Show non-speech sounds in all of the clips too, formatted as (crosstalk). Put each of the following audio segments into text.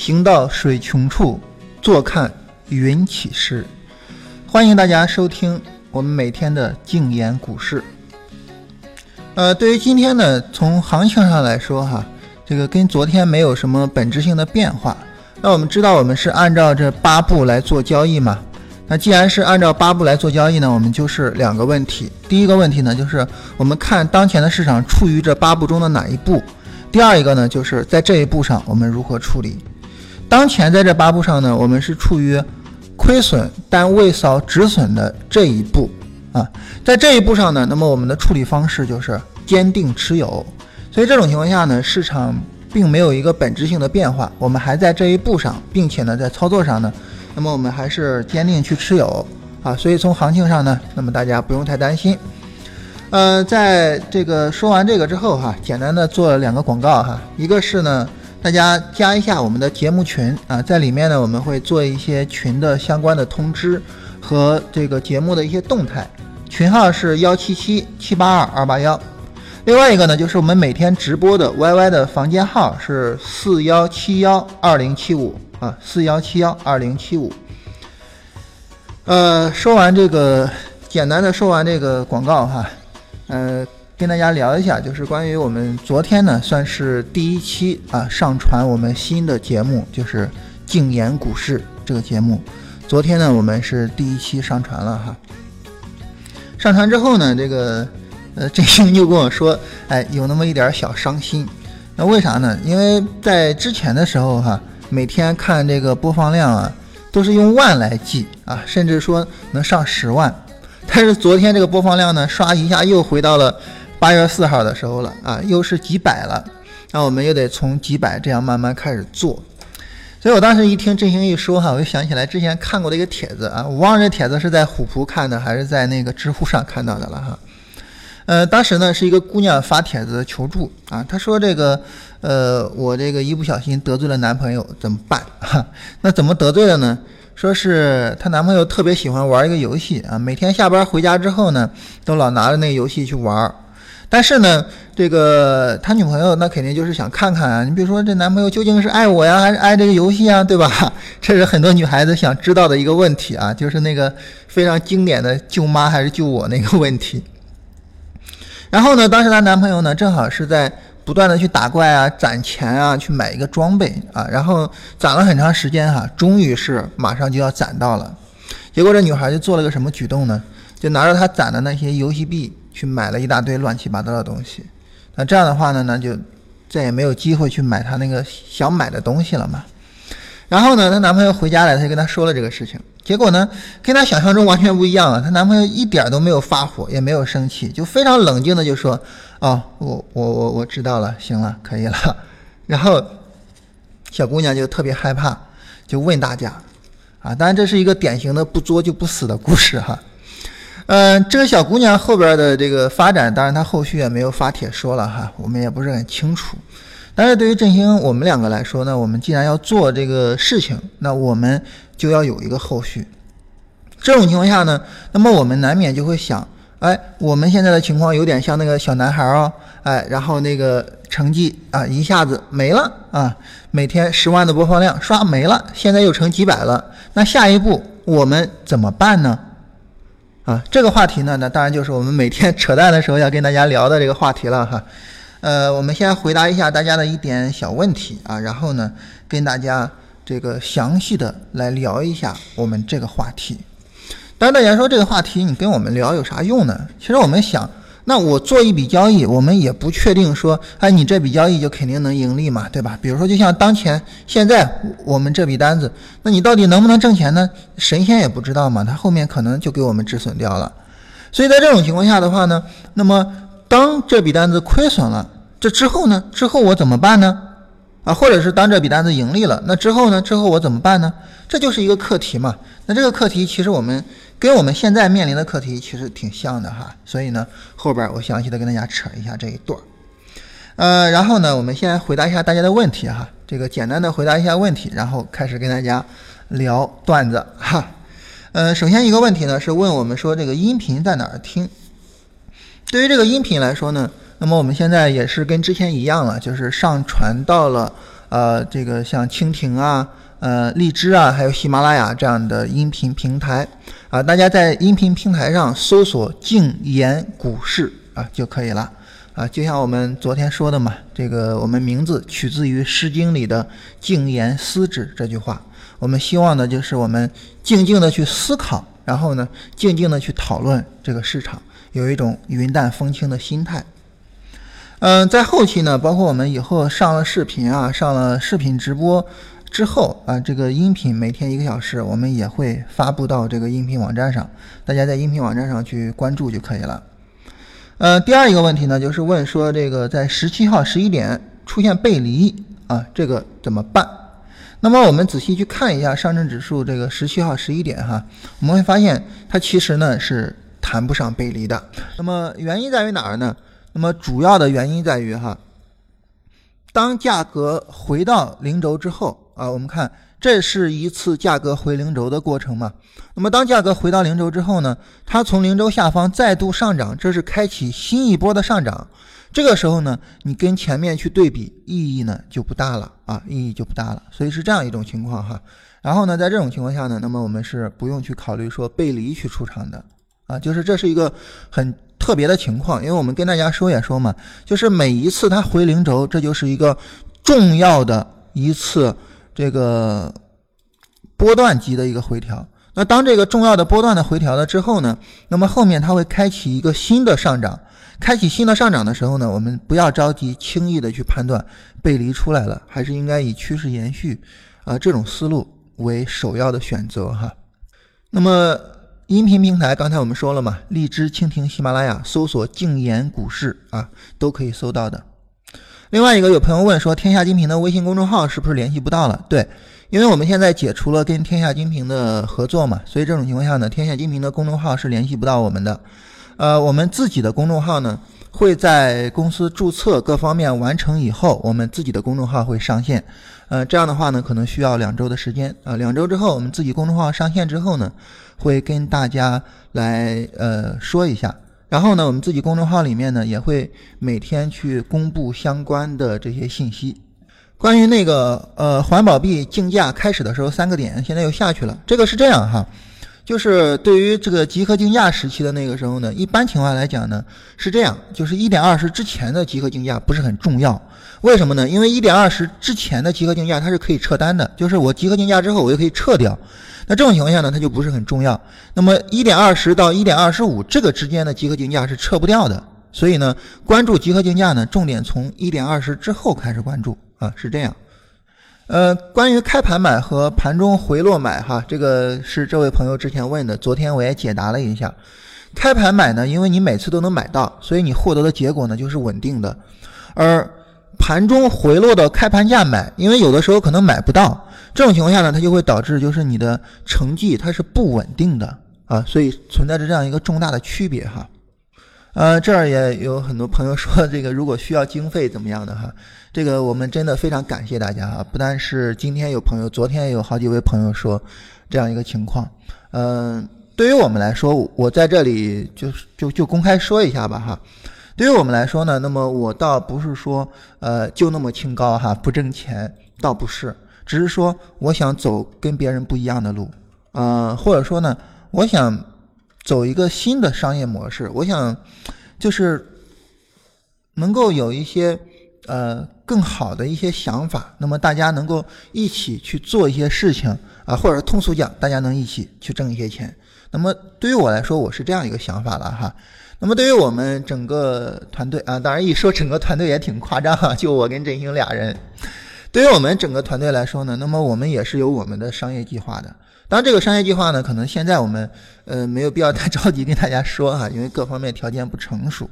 行到水穷处，坐看云起时。欢迎大家收听我们每天的静言股市。呃，对于今天呢，从行情上来说哈，这个跟昨天没有什么本质性的变化。那我们知道，我们是按照这八步来做交易嘛？那既然是按照八步来做交易呢，我们就是两个问题。第一个问题呢，就是我们看当前的市场处于这八步中的哪一步；第二一个呢，就是在这一步上我们如何处理。当前在这八步上呢，我们是处于亏损但未扫止损的这一步啊，在这一步上呢，那么我们的处理方式就是坚定持有。所以这种情况下呢，市场并没有一个本质性的变化，我们还在这一步上，并且呢，在操作上呢。那么我们还是坚定去持有啊，所以从行情上呢，那么大家不用太担心。呃，在这个说完这个之后哈，简单的做了两个广告哈，一个是呢，大家加一下我们的节目群啊，在里面呢我们会做一些群的相关的通知和这个节目的一些动态，群号是幺七七七八二二八幺。另外一个呢，就是我们每天直播的 YY 的房间号是四幺七幺二零七五。啊，四幺七幺二零七五。呃，说完这个，简单的说完这个广告哈，呃，跟大家聊一下，就是关于我们昨天呢，算是第一期啊，上传我们新的节目，就是静言股市这个节目。昨天呢，我们是第一期上传了哈。上传之后呢，这个呃，振兴就跟我说，哎，有那么一点小伤心。那为啥呢？因为在之前的时候哈。每天看这个播放量啊，都是用万来计啊，甚至说能上十万。但是昨天这个播放量呢，刷一下又回到了八月四号的时候了啊，又是几百了。那我们又得从几百这样慢慢开始做。所以我当时一听振兴一说哈，我就想起来之前看过的一个帖子啊，我忘了这帖子是在虎扑看的还是在那个知乎上看到的了哈。呃，当时呢是一个姑娘发帖子求助啊，她说这个，呃，我这个一不小心得罪了男朋友怎么办？哈，(laughs) 那怎么得罪了呢？说是她男朋友特别喜欢玩一个游戏啊，每天下班回家之后呢，都老拿着那个游戏去玩。但是呢，这个他女朋友那肯定就是想看看啊，你比如说这男朋友究竟是爱我呀，还是爱这个游戏啊，对吧？(laughs) 这是很多女孩子想知道的一个问题啊，就是那个非常经典的救妈还是救我那个问题。然后呢，当时她男朋友呢，正好是在不断的去打怪啊、攒钱啊，去买一个装备啊，然后攒了很长时间哈，终于是马上就要攒到了。结果这女孩就做了个什么举动呢？就拿着她攒的那些游戏币去买了一大堆乱七八糟的东西。那这样的话呢，那就再也没有机会去买她那个想买的东西了嘛。然后呢，她男朋友回家来，她就跟她说了这个事情。结果呢，跟她想象中完全不一样啊！她男朋友一点都没有发火，也没有生气，就非常冷静的就说：“哦，我我我我知道了，行了，可以了。”然后小姑娘就特别害怕，就问大家啊，当然这是一个典型的不作就不死的故事哈。嗯，这个小姑娘后边的这个发展，当然她后续也没有发帖说了哈，我们也不是很清楚。但是对于振兴我们两个来说呢，我们既然要做这个事情，那我们就要有一个后续。这种情况下呢，那么我们难免就会想，哎，我们现在的情况有点像那个小男孩哦，哎，然后那个成绩啊一下子没了啊，每天十万的播放量刷没了，现在又成几百了，那下一步我们怎么办呢？啊，这个话题呢，那当然就是我们每天 (laughs) 扯淡的时候要跟大家聊的这个话题了哈。呃，我们先回答一下大家的一点小问题啊，然后呢，跟大家这个详细的来聊一下我们这个话题。当然，大家说这个话题你跟我们聊有啥用呢？其实我们想，那我做一笔交易，我们也不确定说，哎，你这笔交易就肯定能盈利嘛，对吧？比如说，就像当前现在我们这笔单子，那你到底能不能挣钱呢？神仙也不知道嘛，他后面可能就给我们止损掉了。所以在这种情况下的话呢，那么。当这笔单子亏损了，这之后呢？之后我怎么办呢？啊，或者是当这笔单子盈利了，那之后呢？之后我怎么办呢？这就是一个课题嘛。那这个课题其实我们跟我们现在面临的课题其实挺像的哈。所以呢，后边我详细的跟大家扯一下这一段儿。呃，然后呢，我们先回答一下大家的问题哈。这个简单的回答一下问题，然后开始跟大家聊段子哈。呃，首先一个问题呢是问我们说这个音频在哪儿听？对于这个音频来说呢，那么我们现在也是跟之前一样了，就是上传到了呃，这个像蜻蜓啊、呃荔枝啊，还有喜马拉雅这样的音频平台啊，大家在音频平台上搜索“静言股市”啊就可以了啊。就像我们昨天说的嘛，这个我们名字取自于《诗经》里的“静言思之”这句话。我们希望的就是我们静静的去思考，然后呢，静静的去讨论这个市场，有一种云淡风轻的心态。嗯，在后期呢，包括我们以后上了视频啊，上了视频直播之后啊，这个音频每天一个小时，我们也会发布到这个音频网站上，大家在音频网站上去关注就可以了。呃，第二一个问题呢，就是问说这个在十七号十一点出现背离啊，这个怎么办？那么我们仔细去看一下上证指数这个十七号十一点哈，我们会发现它其实呢是谈不上背离的。那么原因在于哪儿呢？那么主要的原因在于哈，当价格回到零轴之后啊，我们看这是一次价格回零轴的过程嘛。那么当价格回到零轴之后呢，它从零轴下方再度上涨，这是开启新一波的上涨。这个时候呢，你跟前面去对比，意义呢就不大了啊，意义就不大了。所以是这样一种情况哈。然后呢，在这种情况下呢，那么我们是不用去考虑说背离去出场的啊，就是这是一个很。特别的情况，因为我们跟大家说也说嘛，就是每一次它回零轴，这就是一个重要的一次这个波段级的一个回调。那当这个重要的波段的回调了之后呢，那么后面它会开启一个新的上涨。开启新的上涨的时候呢，我们不要着急轻易的去判断背离出来了，还是应该以趋势延续啊这种思路为首要的选择哈。那么。音频平台，刚才我们说了嘛，荔枝、蜻蜓、喜马拉雅，搜索“静言股市”啊，都可以搜到的。另外一个，有朋友问说，天下精品的微信公众号是不是联系不到了？对，因为我们现在解除了跟天下精品的合作嘛，所以这种情况下呢，天下精品的公众号是联系不到我们的。呃，我们自己的公众号呢，会在公司注册各方面完成以后，我们自己的公众号会上线。呃，这样的话呢，可能需要两周的时间啊。两周之后，我们自己公众号上线之后呢，会跟大家来呃说一下。然后呢，我们自己公众号里面呢，也会每天去公布相关的这些信息。关于那个呃环保币竞价开始的时候三个点，现在又下去了。这个是这样哈。就是对于这个集合竞价时期的那个时候呢，一般情况来讲呢是这样，就是一点二十之前的集合竞价不是很重要，为什么呢？因为一点二十之前的集合竞价它是可以撤单的，就是我集合竞价之后我就可以撤掉，那这种情况下呢它就不是很重要。那么一点二十到一点二十五这个之间的集合竞价是撤不掉的，所以呢关注集合竞价呢重点从一点二十之后开始关注啊，是这样。呃，关于开盘买和盘中回落买，哈，这个是这位朋友之前问的，昨天我也解答了一下。开盘买呢，因为你每次都能买到，所以你获得的结果呢就是稳定的。而盘中回落的开盘价买，因为有的时候可能买不到，这种情况下呢，它就会导致就是你的成绩它是不稳定的啊，所以存在着这样一个重大的区别哈。呃，这儿也有很多朋友说这个如果需要经费怎么样的哈，这个我们真的非常感谢大家啊，不但是今天有朋友，昨天也有好几位朋友说这样一个情况。嗯，对于我们来说，我在这里就就就公开说一下吧哈。对于我们来说呢，那么我倒不是说呃就那么清高哈，不挣钱，倒不是，只是说我想走跟别人不一样的路，呃，或者说呢，我想。走一个新的商业模式，我想就是能够有一些呃更好的一些想法，那么大家能够一起去做一些事情啊，或者通俗讲，大家能一起去挣一些钱。那么对于我来说，我是这样一个想法了哈。那么对于我们整个团队啊，当然一说整个团队也挺夸张哈，(laughs) 就我跟振兴俩人。对于我们整个团队来说呢，那么我们也是有我们的商业计划的。当然，这个商业计划呢，可能现在我们呃没有必要太着急跟大家说哈，(laughs) 因为各方面条件不成熟。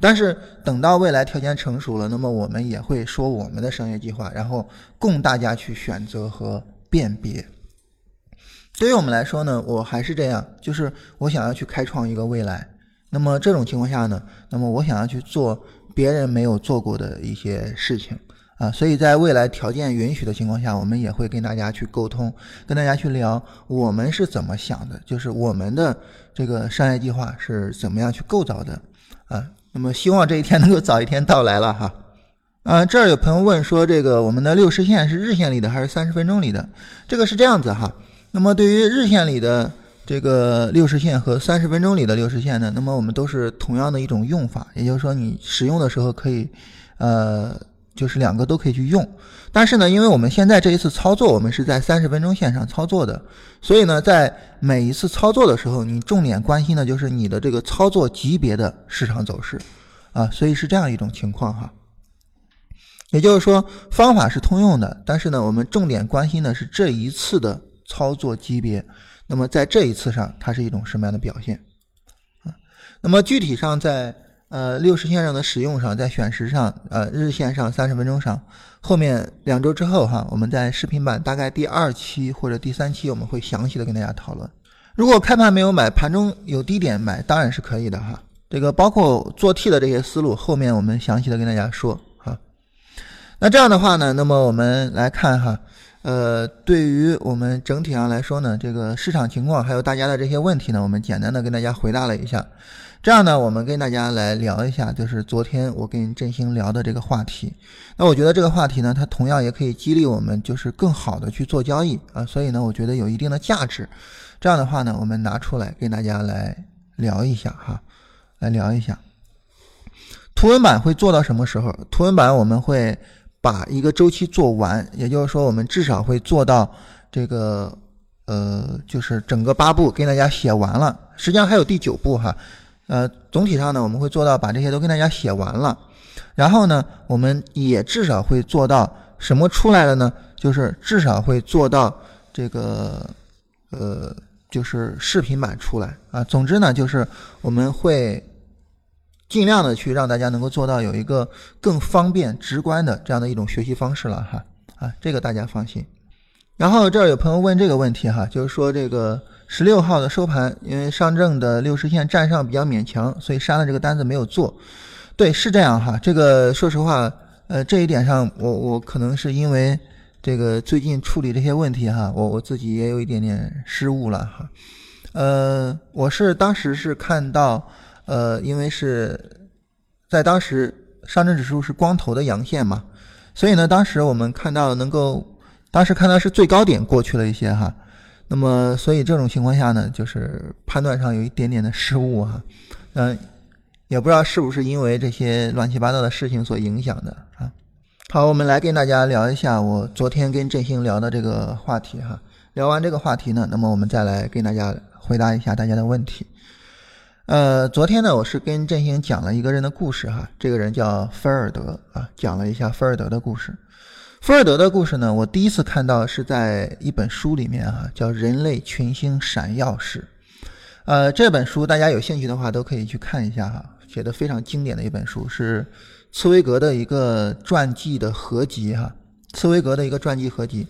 但是等到未来条件成熟了，那么我们也会说我们的商业计划，然后供大家去选择和辨别。对于我们来说呢，我还是这样，就是我想要去开创一个未来。那么这种情况下呢，那么我想要去做别人没有做过的一些事情。啊，所以在未来条件允许的情况下，我们也会跟大家去沟通，跟大家去聊我们是怎么想的，就是我们的这个商业计划是怎么样去构造的啊。那么希望这一天能够早一天到来了哈。啊，这儿有朋友问说，这个我们的六十线是日线里的还是三十分钟里的？这个是这样子哈。那么对于日线里的这个六十线和三十分钟里的六十线呢，那么我们都是同样的一种用法，也就是说你使用的时候可以，呃，就是两个都可以去用。但是呢，因为我们现在这一次操作，我们是在三十分钟线上操作的，所以呢，在每一次操作的时候，你重点关心的就是你的这个操作级别的市场走势，啊，所以是这样一种情况哈。也就是说，方法是通用的，但是呢，我们重点关心的是这一次的操作级别。那么在这一次上，它是一种什么样的表现？啊，那么具体上在呃六十线上的使用上，在选时上，呃日线上、三十分钟上，后面两周之后哈，我们在视频版大概第二期或者第三期，我们会详细的跟大家讨论。如果开盘没有买，盘中有低点买，当然是可以的哈。这个包括做 T 的这些思路，后面我们详细的跟大家说哈。那这样的话呢，那么我们来看哈，呃，对于我们整体上来说呢，这个市场情况还有大家的这些问题呢，我们简单的跟大家回答了一下。这样呢，我们跟大家来聊一下，就是昨天我跟振兴聊的这个话题。那我觉得这个话题呢，它同样也可以激励我们，就是更好的去做交易啊。所以呢，我觉得有一定的价值。这样的话呢，我们拿出来跟大家来聊一下哈，来聊一下。图文版会做到什么时候？图文版我们会。把一个周期做完，也就是说，我们至少会做到这个，呃，就是整个八步跟大家写完了。实际上还有第九步哈，呃，总体上呢，我们会做到把这些都跟大家写完了。然后呢，我们也至少会做到什么出来了呢？就是至少会做到这个，呃，就是视频版出来啊。总之呢，就是我们会。尽量的去让大家能够做到有一个更方便、直观的这样的一种学习方式了哈啊，这个大家放心。然后这儿有朋友问这个问题哈，就是说这个十六号的收盘，因为上证的六十线站上比较勉强，所以删了这个单子没有做。对，是这样哈。这个说实话，呃，这一点上我我可能是因为这个最近处理这些问题哈，我我自己也有一点点失误了哈。呃，我是当时是看到。呃，因为是在当时上证指数是光头的阳线嘛，所以呢，当时我们看到能够，当时看到是最高点过去了一些哈，那么所以这种情况下呢，就是判断上有一点点的失误哈，嗯，也不知道是不是因为这些乱七八糟的事情所影响的啊。好，我们来跟大家聊一下我昨天跟振兴聊的这个话题哈。聊完这个话题呢，那么我们再来跟大家回答一下大家的问题。呃，昨天呢，我是跟振兴讲了一个人的故事哈，这个人叫菲尔德啊，讲了一下菲尔德的故事。菲尔德的故事呢，我第一次看到是在一本书里面哈，叫《人类群星闪耀时》。呃，这本书大家有兴趣的话都可以去看一下哈，写的非常经典的一本书，是茨威格的一个传记的合集哈，茨威格的一个传记合集，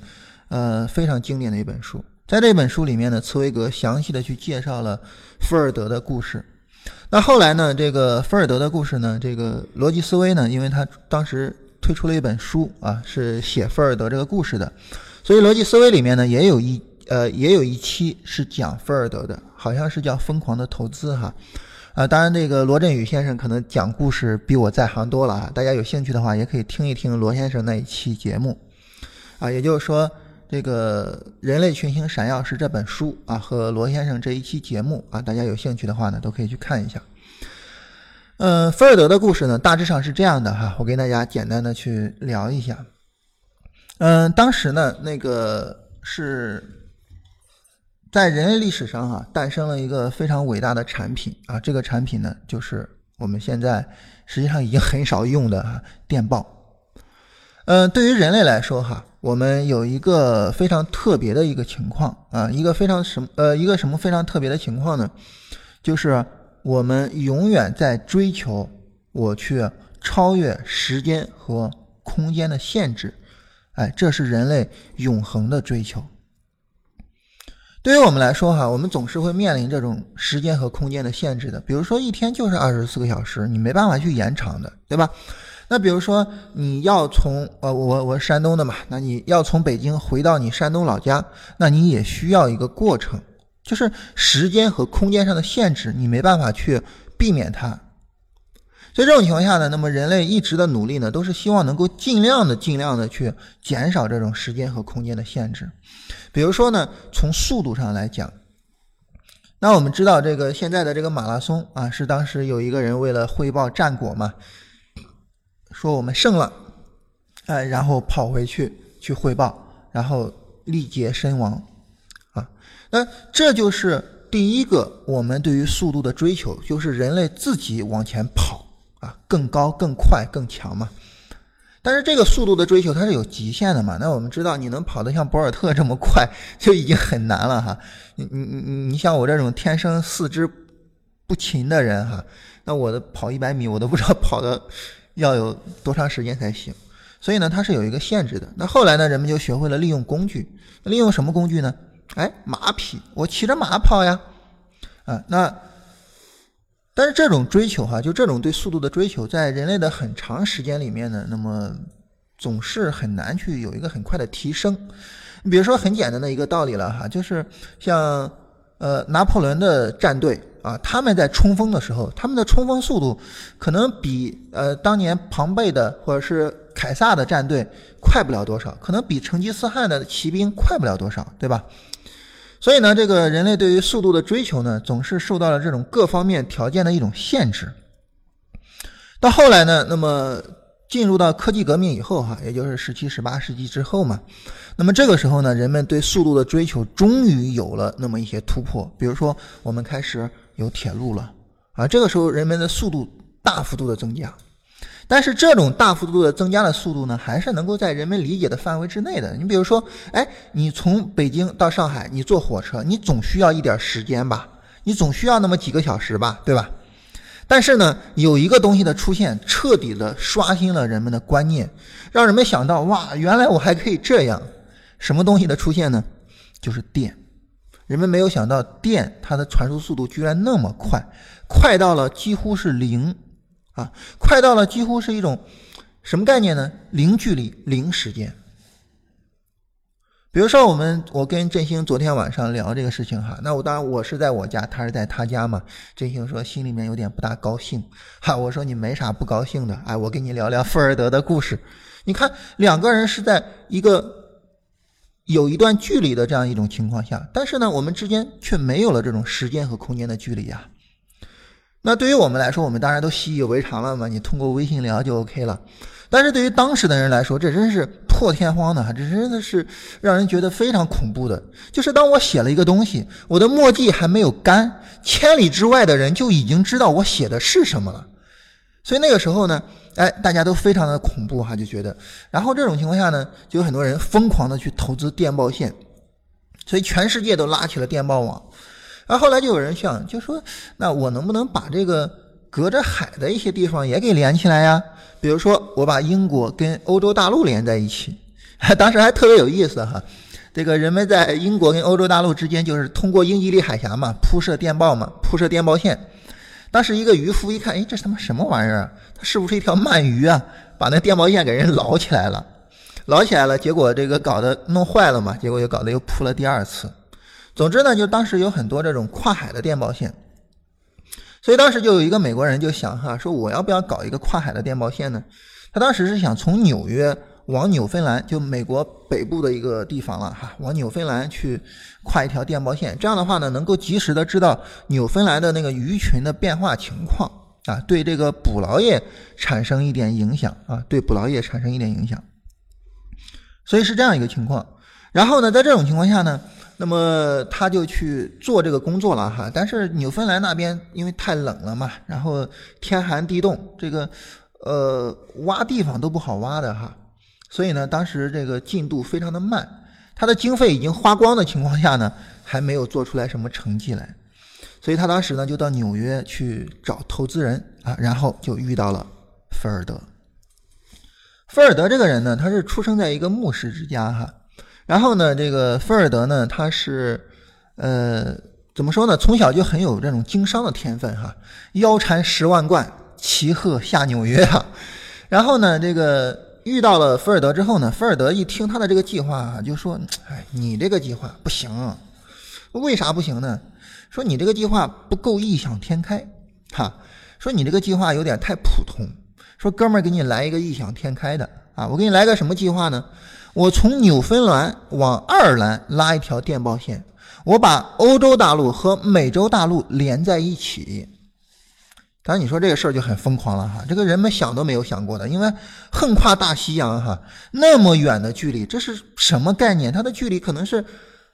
呃，非常经典的一本书。在这本书里面呢，茨威格详细的去介绍了菲尔德的故事。那后来呢，这个菲尔德的故事呢，这个逻辑思维呢，因为他当时推出了一本书啊，是写菲尔德这个故事的，所以逻辑思维里面呢，也有一呃，也有一期是讲菲尔德的，好像是叫《疯狂的投资》哈。啊，当然这个罗振宇先生可能讲故事比我在行多了啊，大家有兴趣的话，也可以听一听罗先生那一期节目啊，也就是说。这个人类群星闪耀是这本书啊，和罗先生这一期节目啊，大家有兴趣的话呢，都可以去看一下。嗯，菲尔德的故事呢，大致上是这样的哈，我跟大家简单的去聊一下。嗯，当时呢，那个是在人类历史上哈，诞生了一个非常伟大的产品啊，这个产品呢，就是我们现在实际上已经很少用的电报。嗯，对于人类来说哈。我们有一个非常特别的一个情况啊，一个非常什么呃一个什么非常特别的情况呢？就是我们永远在追求我去超越时间和空间的限制，哎，这是人类永恒的追求。对于我们来说哈，我们总是会面临这种时间和空间的限制的，比如说一天就是二十四个小时，你没办法去延长的，对吧？那比如说你要从呃我我是山东的嘛，那你要从北京回到你山东老家，那你也需要一个过程，就是时间和空间上的限制，你没办法去避免它。所以这种情况下呢，那么人类一直的努力呢，都是希望能够尽量的、尽量的去减少这种时间和空间的限制。比如说呢，从速度上来讲，那我们知道这个现在的这个马拉松啊，是当时有一个人为了汇报战果嘛，说我们胜了，哎，然后跑回去去汇报，然后力竭身亡，啊，那这就是第一个我们对于速度的追求，就是人类自己往前跑。啊，更高、更快、更强嘛。但是这个速度的追求它是有极限的嘛？那我们知道，你能跑得像博尔特这么快，(laughs) 就已经很难了哈。你你你你你像我这种天生四肢不勤的人哈，那我的跑一百米，我都不知道跑的要有多长时间才行。所以呢，它是有一个限制的。那后来呢，人们就学会了利用工具。利用什么工具呢？哎，马匹，我骑着马跑呀。啊，那。但是这种追求哈，就这种对速度的追求，在人类的很长时间里面呢，那么总是很难去有一个很快的提升。你比如说很简单的一个道理了哈，就是像呃拿破仑的战队啊，他们在冲锋的时候，他们的冲锋速度可能比呃当年庞贝的或者是凯撒的战队快不了多少，可能比成吉思汗的骑兵快不了多少，对吧？所以呢，这个人类对于速度的追求呢，总是受到了这种各方面条件的一种限制。到后来呢，那么进入到科技革命以后，哈，也就是十七、十八世纪之后嘛，那么这个时候呢，人们对速度的追求终于有了那么一些突破。比如说，我们开始有铁路了，啊，这个时候人们的速度大幅度的增加。但是这种大幅度的增加的速度呢，还是能够在人们理解的范围之内的。你比如说，哎，你从北京到上海，你坐火车，你总需要一点时间吧？你总需要那么几个小时吧，对吧？但是呢，有一个东西的出现，彻底的刷新了人们的观念，让人们想到，哇，原来我还可以这样。什么东西的出现呢？就是电。人们没有想到，电它的传输速度居然那么快，快到了几乎是零。啊，快到了几乎是一种什么概念呢？零距离，零时间。比如说，我们我跟振兴昨天晚上聊这个事情哈，那我当然我是在我家，他是在他家嘛。振兴说心里面有点不大高兴，哈，我说你没啥不高兴的，哎，我跟你聊聊富尔德的故事。你看，两个人是在一个有一段距离的这样一种情况下，但是呢，我们之间却没有了这种时间和空间的距离呀。那对于我们来说，我们当然都习以为常了嘛。你通过微信聊就 OK 了。但是对于当时的人来说，这真是破天荒的哈，这真的是让人觉得非常恐怖的。就是当我写了一个东西，我的墨迹还没有干，千里之外的人就已经知道我写的是什么了。所以那个时候呢，哎，大家都非常的恐怖哈，就觉得。然后这种情况下呢，就有很多人疯狂的去投资电报线，所以全世界都拉起了电报网。然后后来就有人想，就说那我能不能把这个隔着海的一些地方也给连起来呀？比如说我把英国跟欧洲大陆连在一起，(laughs) 当时还特别有意思哈。这个人们在英国跟欧洲大陆之间就是通过英吉利海峡嘛，铺设电报嘛，铺设电报线。当时一个渔夫一看，哎，这他妈什么玩意儿？它是不是一条鳗鱼啊？把那电报线给人捞起来了，捞起来了，结果这个搞得弄坏了嘛，结果又搞得又铺了第二次。总之呢，就当时有很多这种跨海的电报线，所以当时就有一个美国人就想哈，说我要不要搞一个跨海的电报线呢？他当时是想从纽约往纽芬兰，就美国北部的一个地方了哈，往纽芬兰去跨一条电报线，这样的话呢，能够及时的知道纽芬兰的那个鱼群的变化情况啊，对这个捕捞业产生一点影响啊，对捕捞业产生一点影响。所以是这样一个情况。然后呢，在这种情况下呢。那么他就去做这个工作了哈，但是纽芬兰那边因为太冷了嘛，然后天寒地冻，这个呃挖地方都不好挖的哈，所以呢，当时这个进度非常的慢，他的经费已经花光的情况下呢，还没有做出来什么成绩来，所以他当时呢就到纽约去找投资人啊，然后就遇到了菲尔德。菲尔德这个人呢，他是出生在一个牧师之家哈。然后呢，这个菲尔德呢，他是，呃，怎么说呢？从小就很有这种经商的天分哈，腰缠十万贯，骑鹤下纽约啊。然后呢，这个遇到了菲尔德之后呢，菲尔德一听他的这个计划，就说：“哎，你这个计划不行，为啥不行呢？说你这个计划不够异想天开，哈。”说你这个计划有点太普通。说哥们儿，给你来一个异想天开的啊！我给你来个什么计划呢？我从纽芬兰往爱尔兰拉一条电报线，我把欧洲大陆和美洲大陆连在一起。当然，你说这个事儿就很疯狂了哈，这个人们想都没有想过的，因为横跨大西洋哈，那么远的距离，这是什么概念？它的距离可能是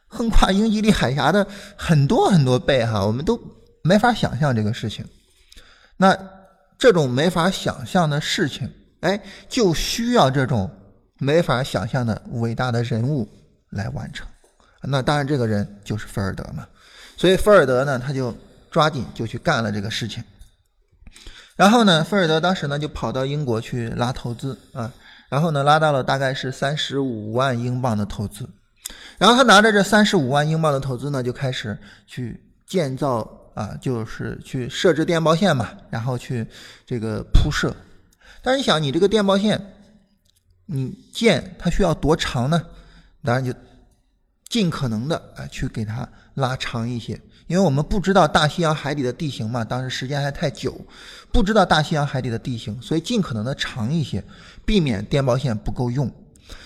横跨英吉利海峡的很多很多倍哈，我们都没法想象这个事情。那这种没法想象的事情，哎，就需要这种没法想象的伟大的人物来完成。那当然，这个人就是菲尔德嘛。所以菲尔德呢，他就抓紧就去干了这个事情。然后呢，菲尔德当时呢就跑到英国去拉投资啊，然后呢拉到了大概是三十五万英镑的投资，然后他拿着这三十五万英镑的投资呢，就开始去建造啊，就是去设置电报线嘛，然后去这个铺设。但是你想，你这个电报线，你建它需要多长呢？当然就尽可能的啊去给它拉长一些。因为我们不知道大西洋海底的地形嘛，当时时间还太久，不知道大西洋海底的地形，所以尽可能的长一些，避免电报线不够用。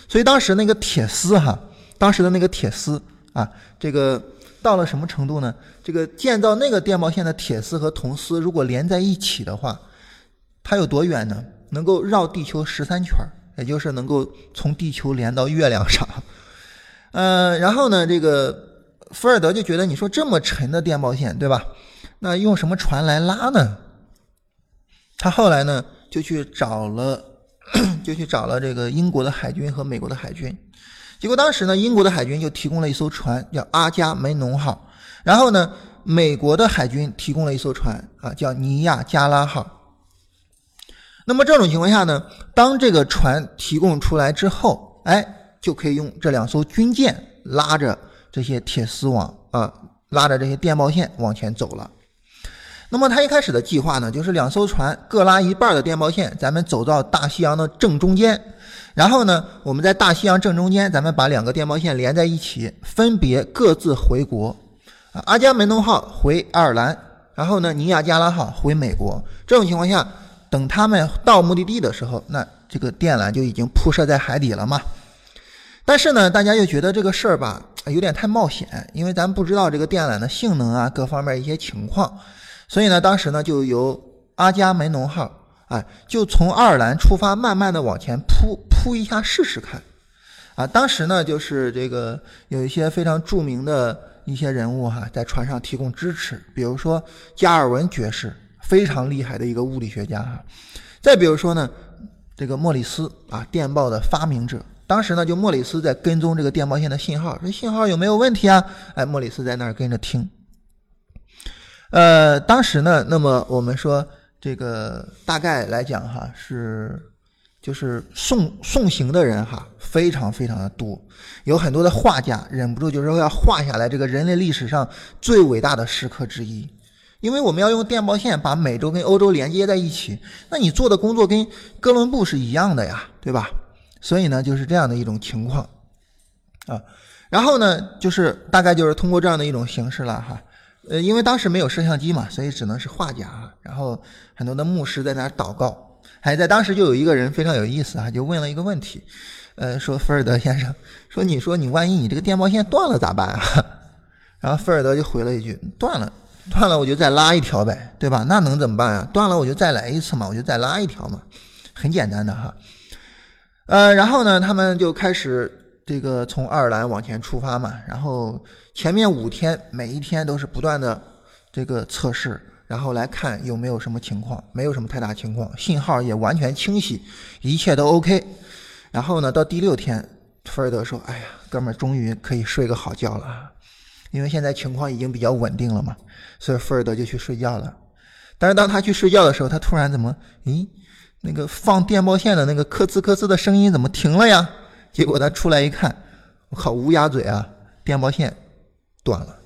所以当时那个铁丝哈，当时的那个铁丝啊，这个到了什么程度呢？这个建造那个电报线的铁丝和铜丝如果连在一起的话，它有多远呢？能够绕地球十三圈，也就是能够从地球连到月亮上。嗯，然后呢，这个。福尔德就觉得，你说这么沉的电报线，对吧？那用什么船来拉呢？他后来呢，就去找了，(coughs) 就去找了这个英国的海军和美国的海军。结果当时呢，英国的海军就提供了一艘船，叫阿加梅农号。然后呢，美国的海军提供了一艘船，啊，叫尼亚加拉号。那么这种情况下呢，当这个船提供出来之后，哎，就可以用这两艘军舰拉着。这些铁丝网啊，拉着这些电报线往前走了。那么他一开始的计划呢，就是两艘船各拉一半的电报线，咱们走到大西洋的正中间。然后呢，我们在大西洋正中间，咱们把两个电报线连在一起，分别各自回国。阿加门农号回爱尔兰，然后呢，尼亚加拉号回美国。这种情况下，等他们到目的地的时候，那这个电缆就已经铺设在海底了嘛。但是呢，大家又觉得这个事儿吧，有点太冒险，因为咱不知道这个电缆的性能啊，各方面一些情况，所以呢，当时呢，就由阿加门农号，哎，就从爱尔兰出发，慢慢的往前扑扑一下试试看，啊，当时呢，就是这个有一些非常著名的一些人物哈，在船上提供支持，比如说加尔文爵士，非常厉害的一个物理学家哈，再比如说呢，这个莫里斯啊，电报的发明者。当时呢，就莫里斯在跟踪这个电报线的信号，说信号有没有问题啊？哎，莫里斯在那儿跟着听。呃，当时呢，那么我们说这个大概来讲哈，是就是送送行的人哈，非常非常的多，有很多的画家忍不住就是说要画下来这个人类历史上最伟大的时刻之一，因为我们要用电报线把美洲跟欧洲连接在一起，(laughs) 那你做的工作跟哥伦布是一样的呀，对吧？所以呢，就是这样的一种情况，啊，然后呢，就是大概就是通过这样的一种形式了哈，呃，因为当时没有摄像机嘛，所以只能是画家，然后很多的牧师在那儿祷告，还在当时就有一个人非常有意思啊，就问了一个问题，呃，说菲尔德先生，说你说你万一你这个电报线断了咋办啊？(laughs) 然后菲尔德就回了一句，断了，断了我就再拉一条呗，对吧？那能怎么办啊？断了我就再来一次嘛，我就再拉一条嘛，很简单的哈。呃，然后呢，他们就开始这个从爱尔兰往前出发嘛，然后前面五天每一天都是不断的这个测试，然后来看有没有什么情况，没有什么太大情况，信号也完全清晰，一切都 OK。然后呢，到第六天，菲尔德说：“哎呀，哥们儿，终于可以睡个好觉了，因为现在情况已经比较稳定了嘛。”所以菲尔德就去睡觉了。但是当他去睡觉的时候，他突然怎么？咦？那个放电报线的那个咯吱咯吱的声音怎么停了呀？结果他出来一看，我靠，乌鸦嘴啊！电报线断了。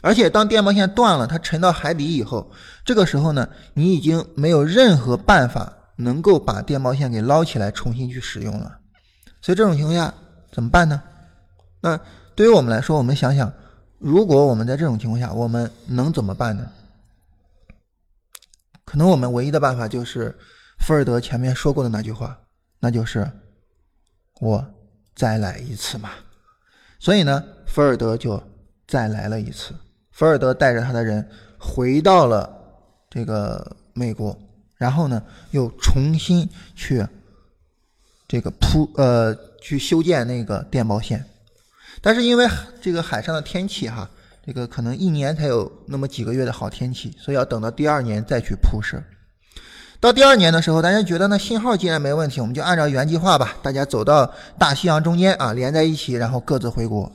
而且当电报线断了，它沉到海底以后，这个时候呢，你已经没有任何办法能够把电报线给捞起来重新去使用了。所以这种情况下怎么办呢？那对于我们来说，我们想想，如果我们在这种情况下，我们能怎么办呢？可能我们唯一的办法就是福尔德前面说过的那句话，那就是我再来一次嘛。所以呢，福尔德就再来了一次。福尔德带着他的人回到了这个美国，然后呢，又重新去这个铺呃去修建那个电报线。但是因为这个海上的天气哈，这个可能一年才有那么几个月的好天气，所以要等到第二年再去铺设。到第二年的时候，大家觉得呢信号既然没问题，我们就按照原计划吧，大家走到大西洋中间啊，连在一起，然后各自回国。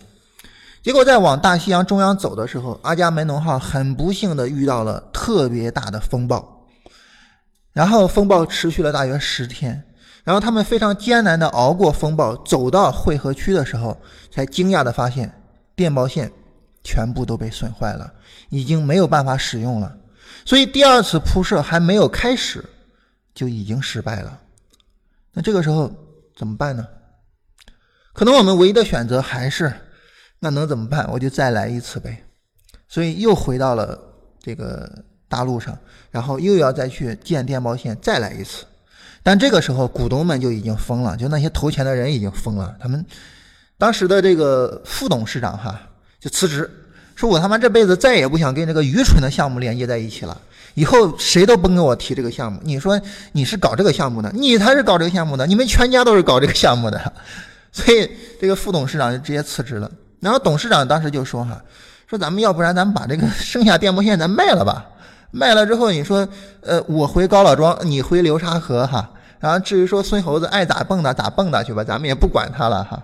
结果在往大西洋中央走的时候，阿伽门农号很不幸的遇到了特别大的风暴，然后风暴持续了大约十天。然后他们非常艰难的熬过风暴，走到汇合区的时候，才惊讶的发现电报线全部都被损坏了，已经没有办法使用了。所以第二次铺设还没有开始，就已经失败了。那这个时候怎么办呢？可能我们唯一的选择还是，那能怎么办？我就再来一次呗。所以又回到了这个大陆上，然后又要再去建电报线，再来一次。但这个时候，股东们就已经疯了，就那些投钱的人已经疯了。他们当时的这个副董事长哈就辞职，说我他妈这辈子再也不想跟这个愚蠢的项目连接在一起了，以后谁都甭跟我提这个项目。你说你是搞这个项目的，你才是搞这个项目的，你们全家都是搞这个项目的。(laughs) 所以这个副董事长就直接辞职了。然后董事长当时就说哈，说咱们要不然咱们把这个 (laughs) 剩下电波线咱卖了吧。卖了之后，你说，呃，我回高老庄，你回流沙河哈。然后至于说孙猴子爱咋蹦跶咋蹦跶去吧，咱们也不管他了哈。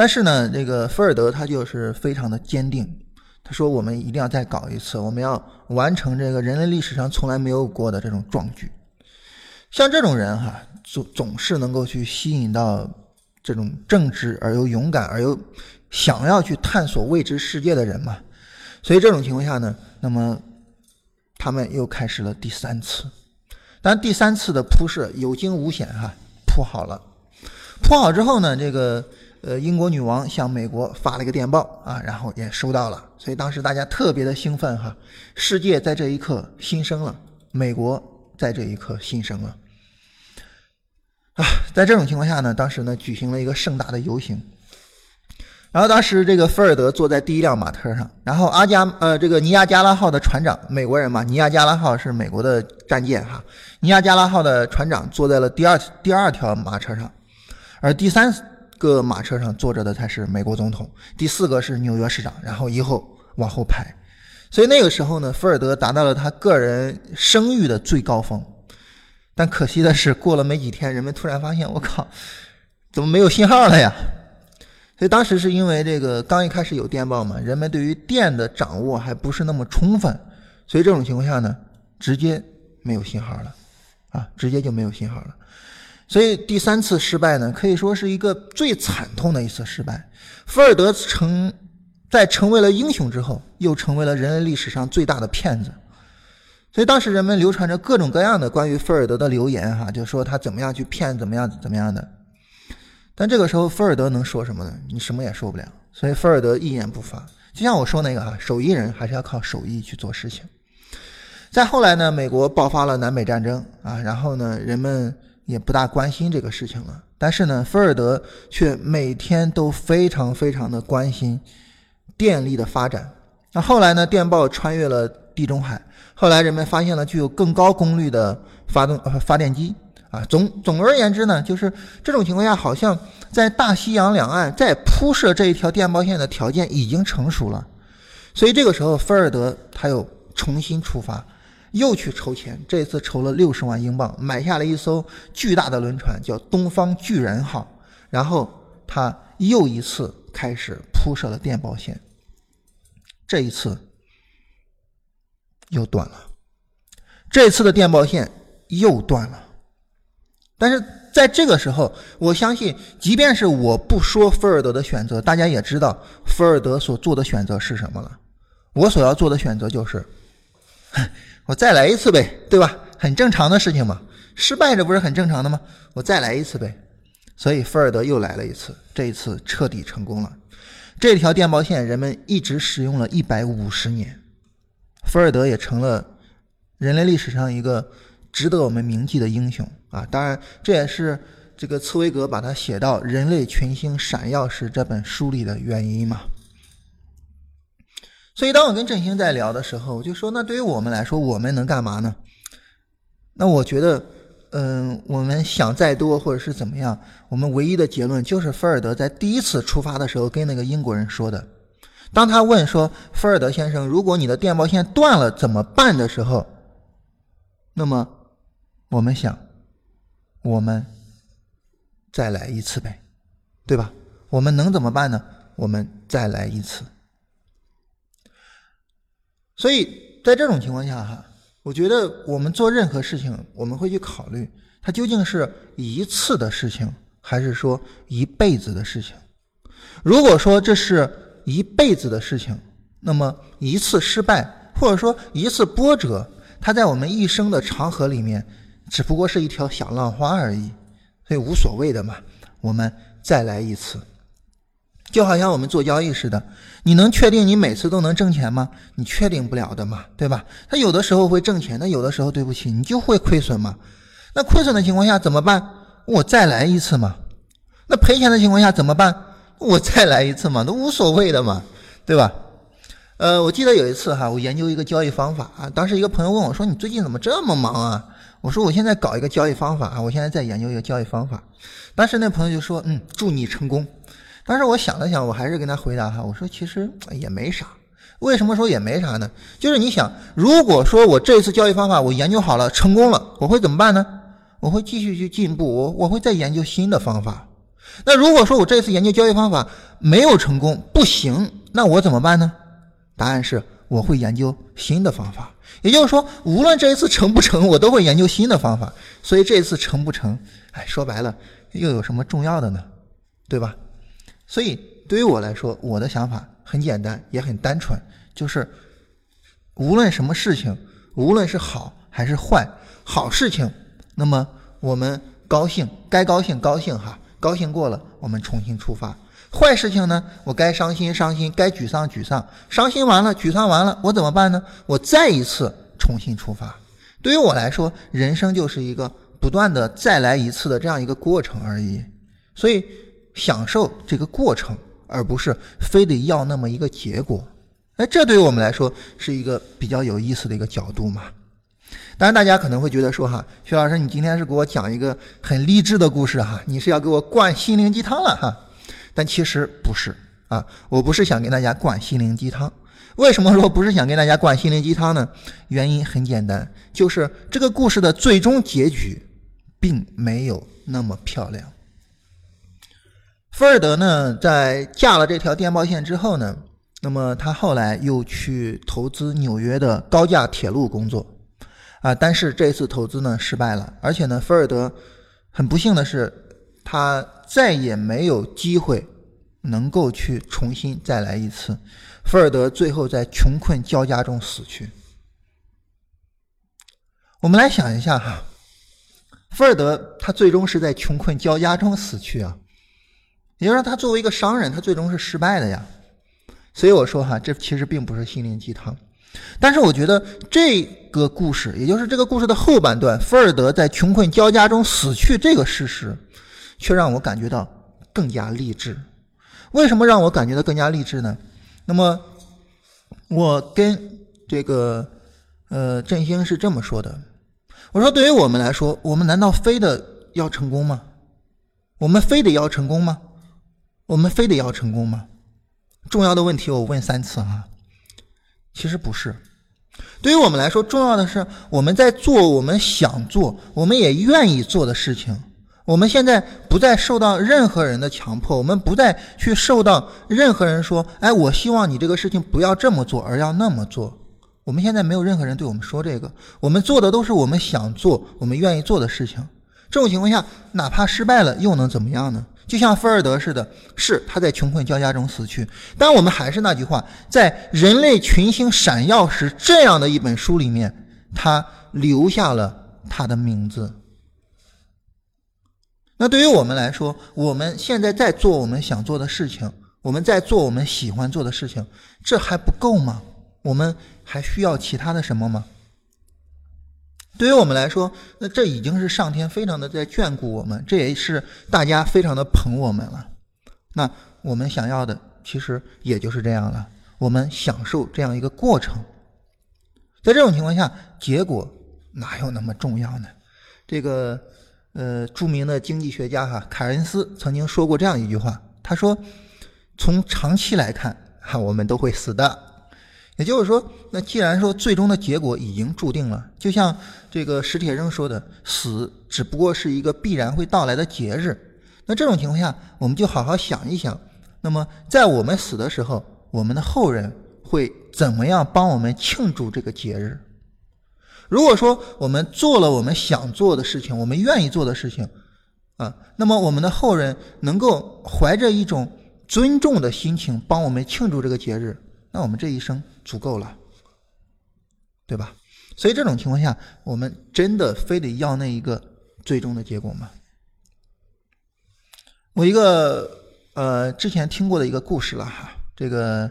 但是呢，这个菲尔德他就是非常的坚定，他说我们一定要再搞一次，我们要完成这个人类历史上从来没有过的这种壮举。像这种人哈，总总是能够去吸引到这种正直而又勇敢而又想要去探索未知世界的人嘛。所以这种情况下呢，那么。他们又开始了第三次，但第三次的铺设有惊无险哈，铺好了。铺好之后呢，这个呃英国女王向美国发了一个电报啊，然后也收到了，所以当时大家特别的兴奋哈，世界在这一刻新生了，美国在这一刻新生了啊。在这种情况下呢，当时呢举行了一个盛大的游行。然后当时这个菲尔德坐在第一辆马车上，然后阿加呃这个尼亚加拉号的船长美国人嘛，尼亚加拉号是美国的战舰哈，尼亚加拉号的船长坐在了第二第二条马车上，而第三个马车上坐着的才是美国总统，第四个是纽约市长，然后以后往后排，所以那个时候呢，菲尔德达到了他个人声誉的最高峰，但可惜的是过了没几天，人们突然发现我靠，怎么没有信号了呀？(laughs) 所以当时是因为这个刚一开始有电报嘛，人们对于电的掌握还不是那么充分，所以这种情况下呢，直接没有信号了，啊，直接就没有信号了。所以第三次失败呢，可以说是一个最惨痛的一次失败。菲尔德成在成为了英雄之后，又成为了人类历史上最大的骗子。所以当时人们流传着各种各样的关于菲尔德的流言，哈，就说他怎么样去骗，怎么样怎么样的。但这个时候，菲尔德能说什么呢？你什么也说不了。所以菲尔德一言不发。就像我说那个哈，手艺人还是要靠手艺去做事情。再后来呢，美国爆发了南北战争啊，然后呢，人们也不大关心这个事情了。但是呢，菲尔德却每天都非常非常的关心电力的发展。那后来呢，电报穿越了地中海，后来人们发现了具有更高功率的发动发电机。啊，总总而言之呢，就是这种情况下，好像在大西洋两岸再铺设这一条电报线的条件已经成熟了，所以这个时候，菲尔德他又重新出发，又去筹钱，这次筹了六十万英镑，买下了一艘巨大的轮船，叫东方巨人号，然后他又一次开始铺设了电报线，这一次又断了，这次的电报线又断了。但是在这个时候，我相信，即便是我不说菲尔德的选择，大家也知道菲尔德所做的选择是什么了。我所要做的选择就是，我再来一次呗，对吧？很正常的事情嘛，失败这不是很正常的吗？我再来一次呗。所以菲尔德又来了一次，这一次彻底成功了。这条电报线人们一直使用了一百五十年，菲尔德也成了人类历史上一个值得我们铭记的英雄啊！当然，这也是这个茨威格把他写到《人类群星闪耀时》这本书里的原因嘛。所以，当我跟振兴在聊的时候，我就说：那对于我们来说，我们能干嘛呢？那我觉得，嗯，我们想再多或者是怎么样，我们唯一的结论就是菲尔德在第一次出发的时候跟那个英国人说的。当他问说：“菲尔德先生，如果你的电报线断了怎么办？”的时候，那么我们想，我们再来一次呗，对吧？我们能怎么办呢？我们再来一次。所以在这种情况下，哈，我觉得我们做任何事情，我们会去考虑，它究竟是一次的事情，还是说一辈子的事情。如果说这是，一辈子的事情，那么一次失败或者说一次波折，它在我们一生的长河里面，只不过是一条小浪花而已，所以无所谓的嘛。我们再来一次，就好像我们做交易似的，你能确定你每次都能挣钱吗？你确定不了的嘛，对吧？它有的时候会挣钱，那有的时候对不起，你就会亏损嘛。那亏损的情况下怎么办？我再来一次嘛。那赔钱的情况下怎么办？我再来一次嘛，都无所谓的嘛，对吧？呃，我记得有一次哈，我研究一个交易方法啊，当时一个朋友问我说：“你最近怎么这么忙啊？”我说：“我现在搞一个交易方法啊，我现在在研究一个交易方法。”当时那朋友就说：“嗯，祝你成功。”当时我想了想，我还是跟他回答哈，我说：“其实也没啥。为什么说也没啥呢？就是你想，如果说我这次交易方法我研究好了，成功了，我会怎么办呢？我会继续去进步，我我会再研究新的方法。”那如果说我这次研究交易方法没有成功，不行，那我怎么办呢？答案是我会研究新的方法。也就是说，无论这一次成不成，我都会研究新的方法。所以这一次成不成，哎，说白了又有什么重要的呢？对吧？所以对于我来说，我的想法很简单，也很单纯，就是无论什么事情，无论是好还是坏，好事情，那么我们高兴，该高兴高兴哈。高兴过了，我们重新出发。坏事情呢？我该伤心伤心，该沮丧沮丧。伤心完了，沮丧完了，我怎么办呢？我再一次重新出发。对于我来说，人生就是一个不断的再来一次的这样一个过程而已。所以，享受这个过程，而不是非得要那么一个结果。哎，这对于我们来说是一个比较有意思的一个角度嘛。当然，大家可能会觉得说哈，徐老师，你今天是给我讲一个很励志的故事哈，你是要给我灌心灵鸡汤了哈。但其实不是啊，我不是想给大家灌心灵鸡汤。为什么说不是想给大家灌心灵鸡汤呢？原因很简单，就是这个故事的最终结局并没有那么漂亮。菲尔德呢，在架了这条电报线之后呢，那么他后来又去投资纽约的高架铁路工作。啊，但是这次投资呢失败了，而且呢，菲尔德很不幸的是，他再也没有机会能够去重新再来一次。菲尔德最后在穷困交加中死去。我们来想一下哈，菲尔德他最终是在穷困交加中死去啊，也就说，他作为一个商人，他最终是失败的呀。所以我说哈，这其实并不是心灵鸡汤。但是我觉得这个故事，也就是这个故事的后半段，菲尔德在穷困交加中死去这个事实，却让我感觉到更加励志。为什么让我感觉到更加励志呢？那么我跟这个呃振兴是这么说的：我说，对于我们来说，我们难道非得要成功吗？我们非得要成功吗？我们非得要成功吗？重要的问题，我问三次啊。其实不是，对于我们来说，重要的是我们在做我们想做、我们也愿意做的事情。我们现在不再受到任何人的强迫，我们不再去受到任何人说：“哎，我希望你这个事情不要这么做，而要那么做。”我们现在没有任何人对我们说这个，我们做的都是我们想做、我们愿意做的事情。这种情况下，哪怕失败了，又能怎么样呢？就像菲尔德似的，是他在穷困交加中死去。但我们还是那句话，在人类群星闪耀时这样的一本书里面，他留下了他的名字。那对于我们来说，我们现在在做我们想做的事情，我们在做我们喜欢做的事情，这还不够吗？我们还需要其他的什么吗？对于我们来说，那这已经是上天非常的在眷顾我们，这也是大家非常的捧我们了。那我们想要的其实也就是这样了，我们享受这样一个过程。在这种情况下，结果哪有那么重要呢？这个呃，著名的经济学家哈凯恩斯曾经说过这样一句话，他说：“从长期来看，哈，我们都会死的。”也就是说，那既然说最终的结果已经注定了，就像这个史铁生说的，死只不过是一个必然会到来的节日。那这种情况下，我们就好好想一想，那么在我们死的时候，我们的后人会怎么样帮我们庆祝这个节日？如果说我们做了我们想做的事情，我们愿意做的事情，啊，那么我们的后人能够怀着一种尊重的心情帮我们庆祝这个节日，那我们这一生。足够了，对吧？所以这种情况下，我们真的非得要那一个最终的结果吗？我一个呃之前听过的一个故事了哈，这个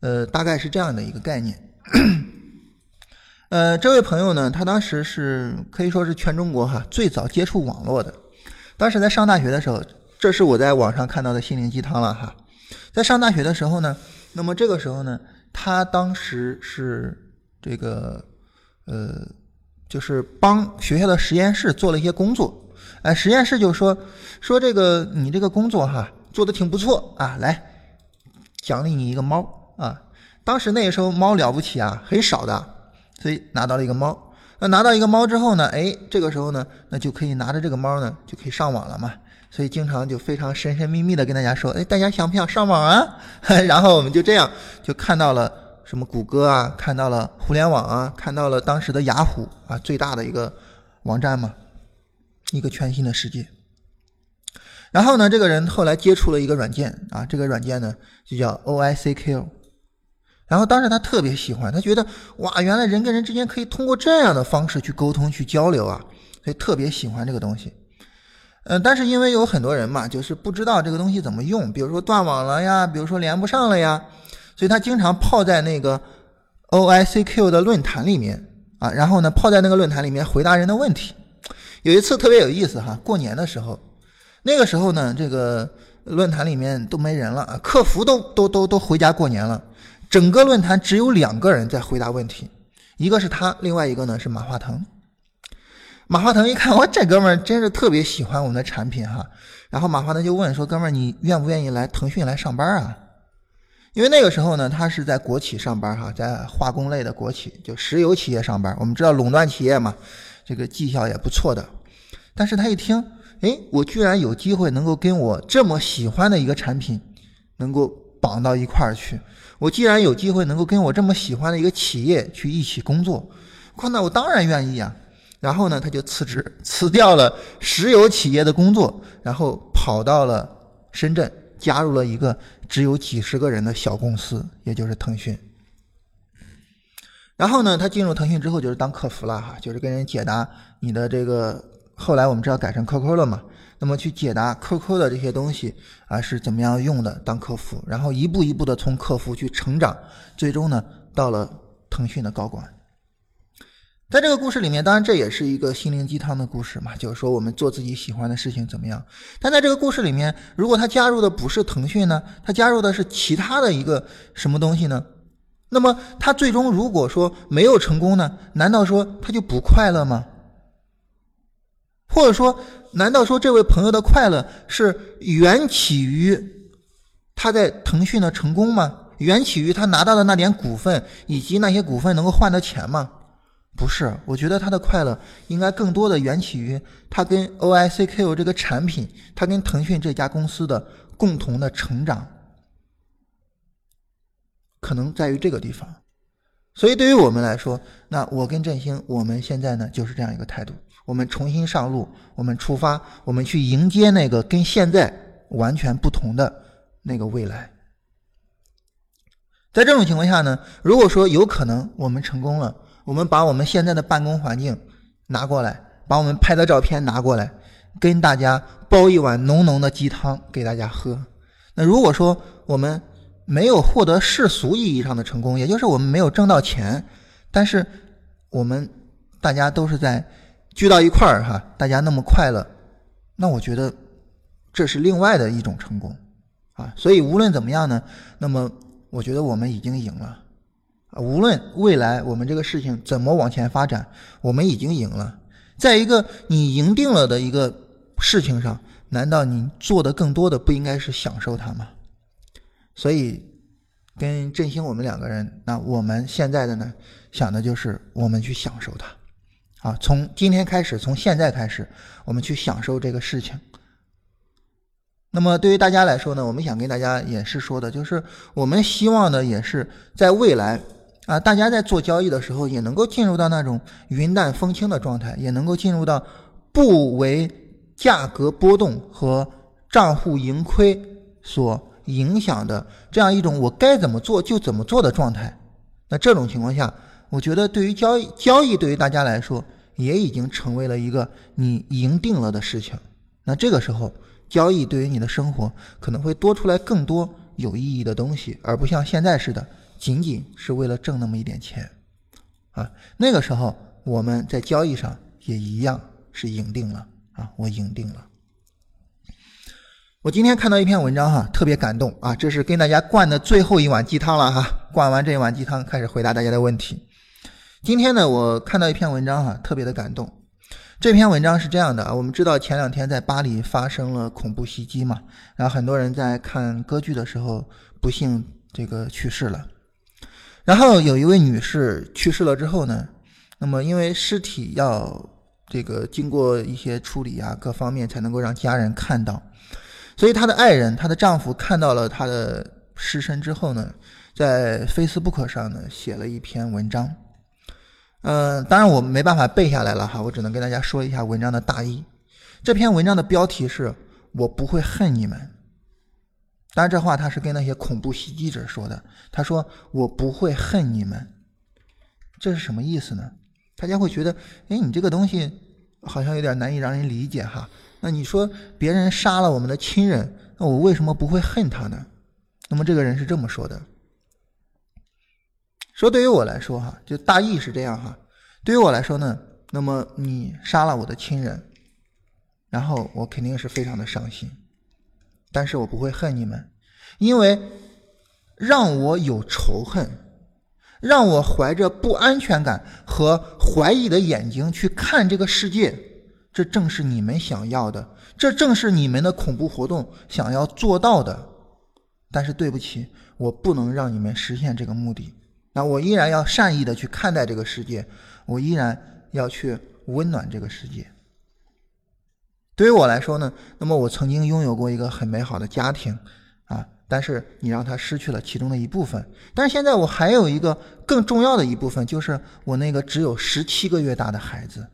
呃大概是这样的一个概念。(coughs) 呃，这位朋友呢，他当时是可以说是全中国哈最早接触网络的。当时在上大学的时候，这是我在网上看到的心灵鸡汤了哈。在上大学的时候呢，那么这个时候呢。他当时是这个，呃，就是帮学校的实验室做了一些工作。哎，实验室就说说这个你这个工作哈做的挺不错啊，来奖励你一个猫啊。当时那个时候猫了不起啊，很少的，所以拿到了一个猫。那拿到一个猫之后呢，哎，这个时候呢，那就可以拿着这个猫呢就可以上网了嘛。所以经常就非常神神秘秘的跟大家说，哎，大家想不想上网啊？(laughs) 然后我们就这样就看到了什么谷歌啊，看到了互联网啊，看到了当时的雅虎啊，最大的一个网站嘛，一个全新的世界。然后呢，这个人后来接触了一个软件啊，这个软件呢就叫 OICQ。然后当时他特别喜欢，他觉得哇，原来人跟人之间可以通过这样的方式去沟通、去交流啊，所以特别喜欢这个东西。嗯，但是因为有很多人嘛，就是不知道这个东西怎么用，比如说断网了呀，比如说连不上了呀，所以他经常泡在那个 OICQ 的论坛里面啊，然后呢泡在那个论坛里面回答人的问题。有一次特别有意思哈，过年的时候，那个时候呢，这个论坛里面都没人了，客服都都都都回家过年了，整个论坛只有两个人在回答问题，一个是他，另外一个呢是马化腾。马化腾一看，我这哥们儿真是特别喜欢我们的产品哈。然后马化腾就问说：“哥们儿，你愿不愿意来腾讯来上班啊？”因为那个时候呢，他是在国企上班哈，在化工类的国企，就石油企业上班。我们知道垄断企业嘛，这个绩效也不错的。但是他一听，哎，我居然有机会能够跟我这么喜欢的一个产品能够绑到一块儿去，我既然有机会能够跟我这么喜欢的一个企业去一起工作，那我当然愿意啊。然后呢，他就辞职，辞掉了石油企业的工作，然后跑到了深圳，加入了一个只有几十个人的小公司，也就是腾讯。然后呢，他进入腾讯之后就是当客服了哈，就是跟人解答你的这个。后来我们知道改成 QQ 了嘛，那么去解答 QQ 的这些东西啊是怎么样用的，当客服，然后一步一步的从客服去成长，最终呢到了腾讯的高管。在这个故事里面，当然这也是一个心灵鸡汤的故事嘛，就是说我们做自己喜欢的事情怎么样？但在这个故事里面，如果他加入的不是腾讯呢，他加入的是其他的一个什么东西呢？那么他最终如果说没有成功呢？难道说他就不快乐吗？或者说，难道说这位朋友的快乐是缘起于他在腾讯的成功吗？缘起于他拿到的那点股份以及那些股份能够换的钱吗？不是，我觉得他的快乐应该更多的缘起于他跟 OICQ 这个产品，他跟腾讯这家公司的共同的成长，可能在于这个地方。所以对于我们来说，那我跟振兴，我们现在呢就是这样一个态度：我们重新上路，我们出发，我们去迎接那个跟现在完全不同的那个未来。在这种情况下呢，如果说有可能我们成功了。我们把我们现在的办公环境拿过来，把我们拍的照片拿过来，跟大家煲一碗浓浓的鸡汤给大家喝。那如果说我们没有获得世俗意义上的成功，也就是我们没有挣到钱，但是我们大家都是在聚到一块儿哈，大家那么快乐，那我觉得这是另外的一种成功啊。所以无论怎么样呢，那么我觉得我们已经赢了无论未来我们这个事情怎么往前发展，我们已经赢了。在一个你赢定了的一个事情上，难道你做的更多的不应该是享受它吗？所以，跟振兴我们两个人，那我们现在的呢，想的就是我们去享受它，啊，从今天开始，从现在开始，我们去享受这个事情。那么对于大家来说呢，我们想跟大家也是说的，就是我们希望的也是在未来。啊，大家在做交易的时候，也能够进入到那种云淡风轻的状态，也能够进入到不为价格波动和账户盈亏所影响的这样一种我该怎么做就怎么做的状态。那这种情况下，我觉得对于交易交易对于大家来说，也已经成为了一个你赢定了的事情。那这个时候，交易对于你的生活可能会多出来更多有意义的东西，而不像现在似的。仅仅是为了挣那么一点钱，啊，那个时候我们在交易上也一样是赢定了啊，我赢定了。我今天看到一篇文章哈，特别感动啊，这是跟大家灌的最后一碗鸡汤了哈，灌完这一碗鸡汤开始回答大家的问题。今天呢，我看到一篇文章哈，特别的感动。这篇文章是这样的啊，我们知道前两天在巴黎发生了恐怖袭击嘛，然后很多人在看歌剧的时候不幸这个去世了。然后有一位女士去世了之后呢，那么因为尸体要这个经过一些处理啊，各方面才能够让家人看到，所以她的爱人，她的丈夫看到了她的尸身之后呢，在 Facebook 上呢写了一篇文章，嗯，当然我没办法背下来了哈，我只能跟大家说一下文章的大意。这篇文章的标题是“我不会恨你们”。当然，这话他是跟那些恐怖袭击者说的。他说：“我不会恨你们。”这是什么意思呢？大家会觉得，哎，你这个东西好像有点难以让人理解哈。那你说别人杀了我们的亲人，那我为什么不会恨他呢？那么这个人是这么说的：说对于我来说哈，就大意是这样哈。对于我来说呢，那么你杀了我的亲人，然后我肯定是非常的伤心。但是我不会恨你们，因为让我有仇恨，让我怀着不安全感和怀疑的眼睛去看这个世界，这正是你们想要的，这正是你们的恐怖活动想要做到的。但是对不起，我不能让你们实现这个目的。那我依然要善意的去看待这个世界，我依然要去温暖这个世界。对于我来说呢，那么我曾经拥有过一个很美好的家庭，啊，但是你让他失去了其中的一部分。但是现在我还有一个更重要的一部分，就是我那个只有十七个月大的孩子，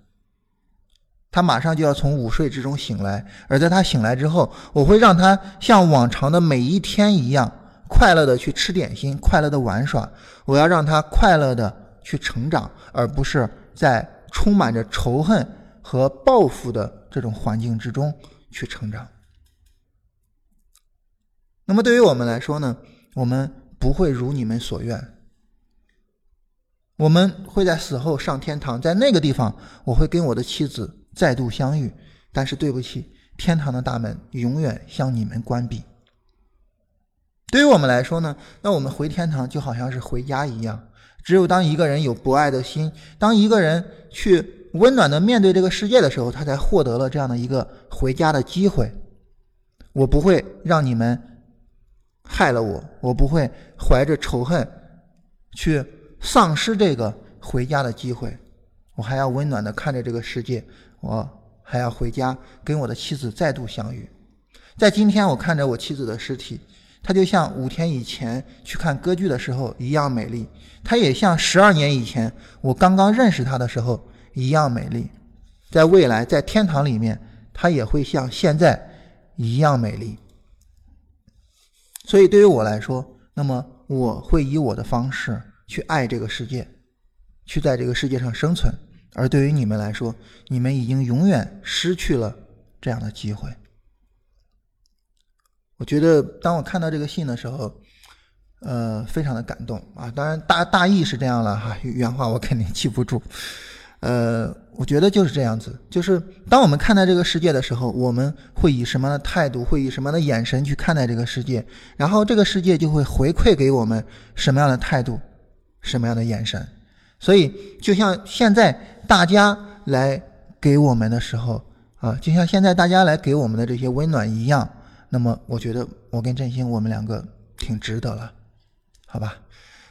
他马上就要从午睡之中醒来，而在他醒来之后，我会让他像往常的每一天一样，快乐的去吃点心，快乐的玩耍。我要让他快乐的去成长，而不是在充满着仇恨和报复的。这种环境之中去成长。那么对于我们来说呢，我们不会如你们所愿。我们会在死后上天堂，在那个地方，我会跟我的妻子再度相遇。但是对不起，天堂的大门永远向你们关闭。对于我们来说呢，那我们回天堂就好像是回家一样。只有当一个人有博爱的心，当一个人去。温暖的面对这个世界的时候，他才获得了这样的一个回家的机会。我不会让你们害了我，我不会怀着仇恨去丧失这个回家的机会。我还要温暖的看着这个世界，我还要回家跟我的妻子再度相遇。在今天，我看着我妻子的尸体，她就像五天以前去看歌剧的时候一样美丽，她也像十二年以前我刚刚认识她的时候。一样美丽，在未来，在天堂里面，它也会像现在一样美丽。所以，对于我来说，那么我会以我的方式去爱这个世界，去在这个世界上生存。而对于你们来说，你们已经永远失去了这样的机会。我觉得，当我看到这个信的时候，呃，非常的感动啊。当然，大大意是这样了哈，原话我肯定记不住。呃，我觉得就是这样子，就是当我们看待这个世界的时候，我们会以什么样的态度，会以什么样的眼神去看待这个世界，然后这个世界就会回馈给我们什么样的态度，什么样的眼神。所以，就像现在大家来给我们的时候啊，就像现在大家来给我们的这些温暖一样，那么我觉得我跟振兴我们两个挺值得了，好吧？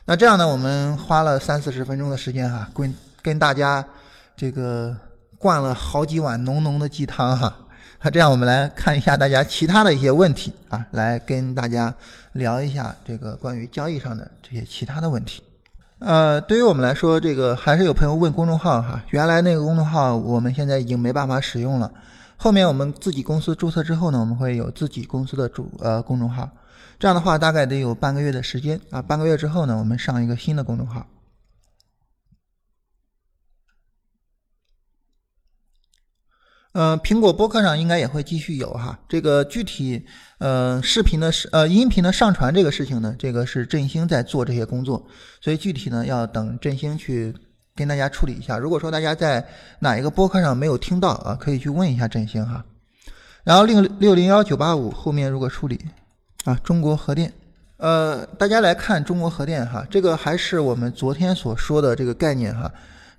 那这样呢，我们花了三四十分钟的时间哈，跟跟大家。这个灌了好几碗浓浓的鸡汤哈，那 (laughs) 这样我们来看一下大家其他的一些问题啊，来跟大家聊一下这个关于交易上的这些其他的问题。呃，对于我们来说，这个还是有朋友问公众号哈，原来那个公众号我们现在已经没办法使用了，后面我们自己公司注册之后呢，我们会有自己公司的主呃公众号，这样的话大概得有半个月的时间啊，半个月之后呢，我们上一个新的公众号。呃，苹果播客上应该也会继续有哈。这个具体呃视频的呃音频的上传这个事情呢，这个是振兴在做这些工作，所以具体呢要等振兴去跟大家处理一下。如果说大家在哪一个播客上没有听到啊，可以去问一下振兴哈。然后六六零幺九八五后面如果处理啊，中国核电，呃，大家来看中国核电哈，这个还是我们昨天所说的这个概念哈。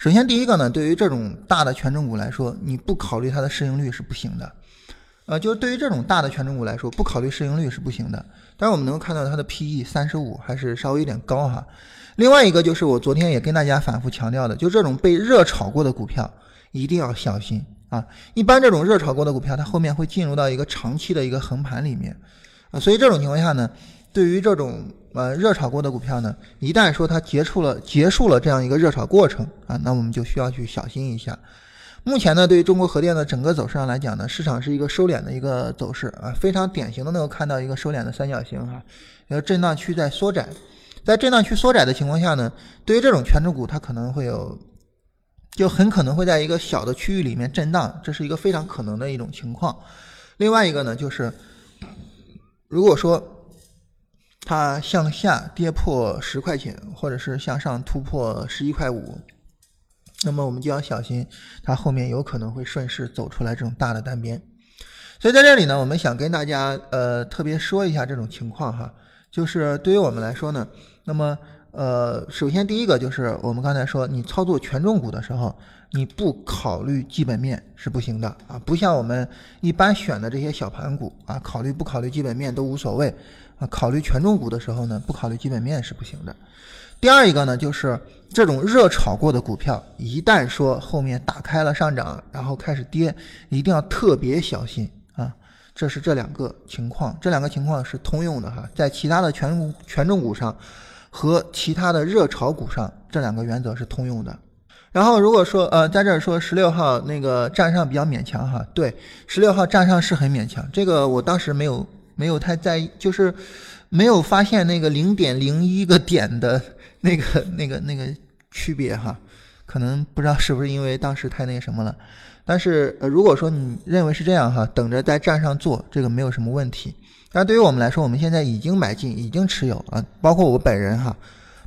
首先，第一个呢，对于这种大的权重股来说，你不考虑它的市盈率是不行的，呃，就是对于这种大的权重股来说，不考虑市盈率是不行的。但是我们能够看到它的 PE 三十五还是稍微有点高哈。另外一个就是我昨天也跟大家反复强调的，就这种被热炒过的股票一定要小心啊。一般这种热炒过的股票，它后面会进入到一个长期的一个横盘里面啊，所以这种情况下呢。对于这种呃热炒过的股票呢，一旦说它结束了结束了这样一个热炒过程啊，那我们就需要去小心一下。目前呢，对于中国核电的整个走势上来讲呢，市场是一个收敛的一个走势啊，非常典型的能够看到一个收敛的三角形哈，然后震荡区在缩窄，在震荡区缩窄的情况下呢，对于这种权重股，它可能会有，就很可能会在一个小的区域里面震荡，这是一个非常可能的一种情况。另外一个呢，就是如果说它向下跌破十块钱，或者是向上突破十一块五，那么我们就要小心，它后面有可能会顺势走出来这种大的单边。所以在这里呢，我们想跟大家呃特别说一下这种情况哈，就是对于我们来说呢，那么呃首先第一个就是我们刚才说，你操作权重股的时候，你不考虑基本面是不行的啊，不像我们一般选的这些小盘股啊，考虑不考虑基本面都无所谓。考虑权重股的时候呢，不考虑基本面是不行的。第二一个呢，就是这种热炒过的股票，一旦说后面打开了上涨，然后开始跌，一定要特别小心啊。这是这两个情况，这两个情况是通用的哈，在其他的权重权重股上和其他的热炒股上，这两个原则是通用的。然后如果说呃，在这儿说十六号那个站上比较勉强哈，对，十六号站上是很勉强，这个我当时没有。没有太在意，就是没有发现那个零点零一个点的那个、那个、那个区别哈，可能不知道是不是因为当时太那个什么了。但是呃，如果说你认为是这样哈，等着在站上做，这个没有什么问题。但对于我们来说，我们现在已经买进，已经持有啊，包括我本人哈，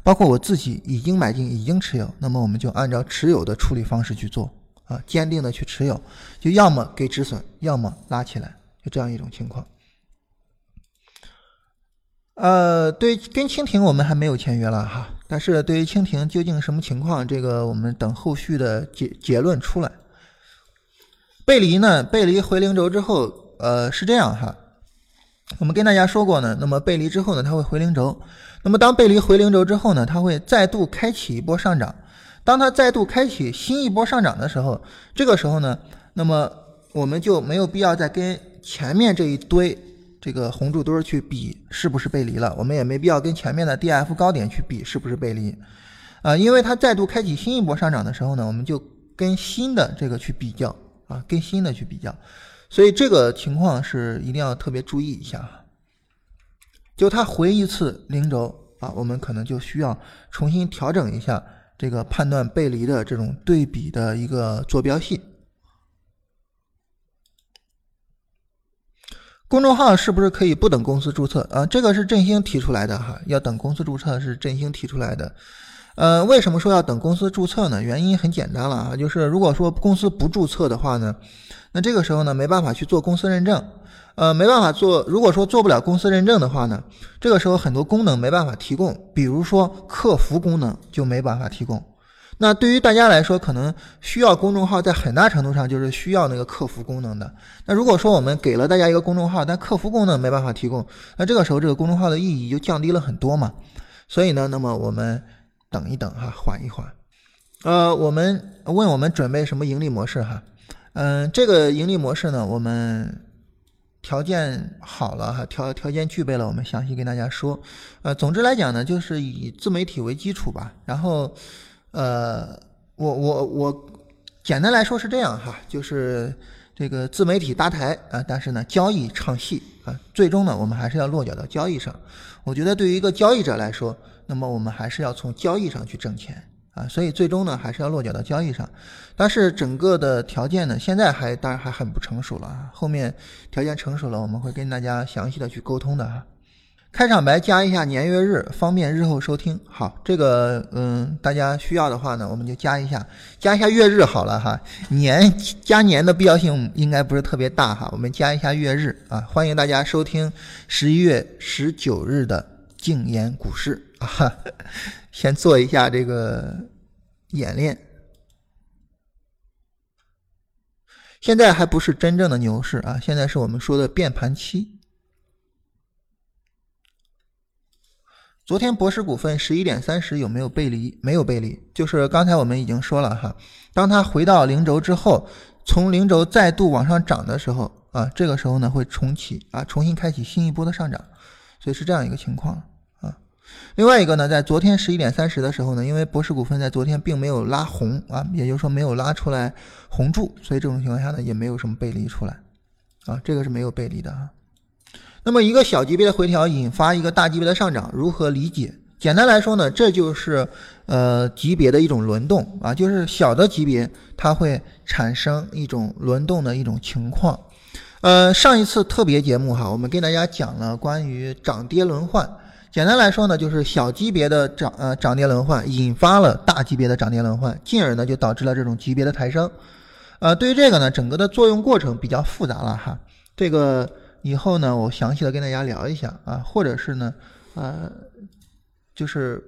包括我自己已经买进，已经持有，那么我们就按照持有的处理方式去做啊，坚定的去持有，就要么给止损，要么拉起来，就这样一种情况。呃，对，跟蜻蜓我们还没有签约了哈，但是对于蜻蜓究竟什么情况，这个我们等后续的结结论出来。背离呢，背离回零轴之后，呃，是这样哈，我们跟大家说过呢，那么背离之后呢，它会回零轴，那么当背离回零轴之后呢，它会再度开启一波上涨，当它再度开启新一波上涨的时候，这个时候呢，那么我们就没有必要再跟前面这一堆。这个红柱墩去比是不是背离了，我们也没必要跟前面的 D F 高点去比是不是背离，啊，因为它再度开启新一波上涨的时候呢，我们就跟新的这个去比较啊，跟新的去比较，所以这个情况是一定要特别注意一下。就它回一次零轴啊，我们可能就需要重新调整一下这个判断背离的这种对比的一个坐标系。公众号是不是可以不等公司注册啊？这个是振兴提出来的哈，要等公司注册是振兴提出来的。呃，为什么说要等公司注册呢？原因很简单了啊，就是如果说公司不注册的话呢，那这个时候呢没办法去做公司认证，呃，没办法做。如果说做不了公司认证的话呢，这个时候很多功能没办法提供，比如说客服功能就没办法提供。那对于大家来说，可能需要公众号，在很大程度上就是需要那个客服功能的。那如果说我们给了大家一个公众号，但客服功能没办法提供，那这个时候这个公众号的意义就降低了很多嘛。所以呢，那么我们等一等哈，缓一缓。呃，我们问我们准备什么盈利模式哈？嗯，这个盈利模式呢，我们条件好了哈，条条件具备了，我们详细跟大家说。呃，总之来讲呢，就是以自媒体为基础吧，然后。呃，我我我，简单来说是这样哈，就是这个自媒体搭台啊，但是呢，交易唱戏啊，最终呢，我们还是要落脚到交易上。我觉得对于一个交易者来说，那么我们还是要从交易上去挣钱啊，所以最终呢，还是要落脚到交易上。但是整个的条件呢，现在还当然还很不成熟了啊，后面条件成熟了，我们会跟大家详细的去沟通的哈。开场白加一下年月日，方便日后收听。好，这个嗯，大家需要的话呢，我们就加一下，加一下月日好了哈。年加年的必要性应该不是特别大哈，我们加一下月日啊。欢迎大家收听十一月十九日的静言股市啊。(laughs) 先做一下这个演练。现在还不是真正的牛市啊，现在是我们说的变盘期。昨天博时股份十一点三十有没有背离？没有背离，就是刚才我们已经说了哈，当它回到零轴之后，从零轴再度往上涨的时候啊，这个时候呢会重启啊，重新开启新一波的上涨，所以是这样一个情况啊。另外一个呢，在昨天十一点三十的时候呢，因为博时股份在昨天并没有拉红啊，也就是说没有拉出来红柱，所以这种情况下呢也没有什么背离出来啊，这个是没有背离的啊。那么一个小级别的回调引发一个大级别的上涨，如何理解？简单来说呢，这就是呃级别的一种轮动啊，就是小的级别它会产生一种轮动的一种情况。呃，上一次特别节目哈，我们跟大家讲了关于涨跌轮换。简单来说呢，就是小级别的涨呃涨跌轮换引发了大级别的涨跌轮换，进而呢就导致了这种级别的抬升。呃，对于这个呢，整个的作用过程比较复杂了哈，这个。以后呢，我详细的跟大家聊一下啊，或者是呢，呃，就是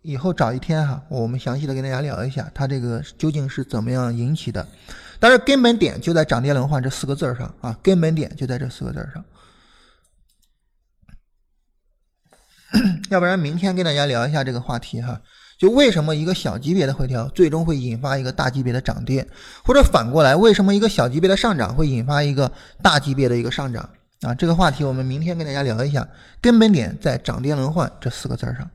以后找一天哈，我们详细的跟大家聊一下，它这个究竟是怎么样引起的。但是根本点就在涨跌轮换这四个字上啊，根本点就在这四个字上。(coughs) 要不然明天跟大家聊一下这个话题哈，就为什么一个小级别的回调最终会引发一个大级别的涨跌，或者反过来，为什么一个小级别的上涨会引发一个大级别的一个上涨？啊，这个话题我们明天跟大家聊一下，根本点在涨跌轮换这四个字儿上。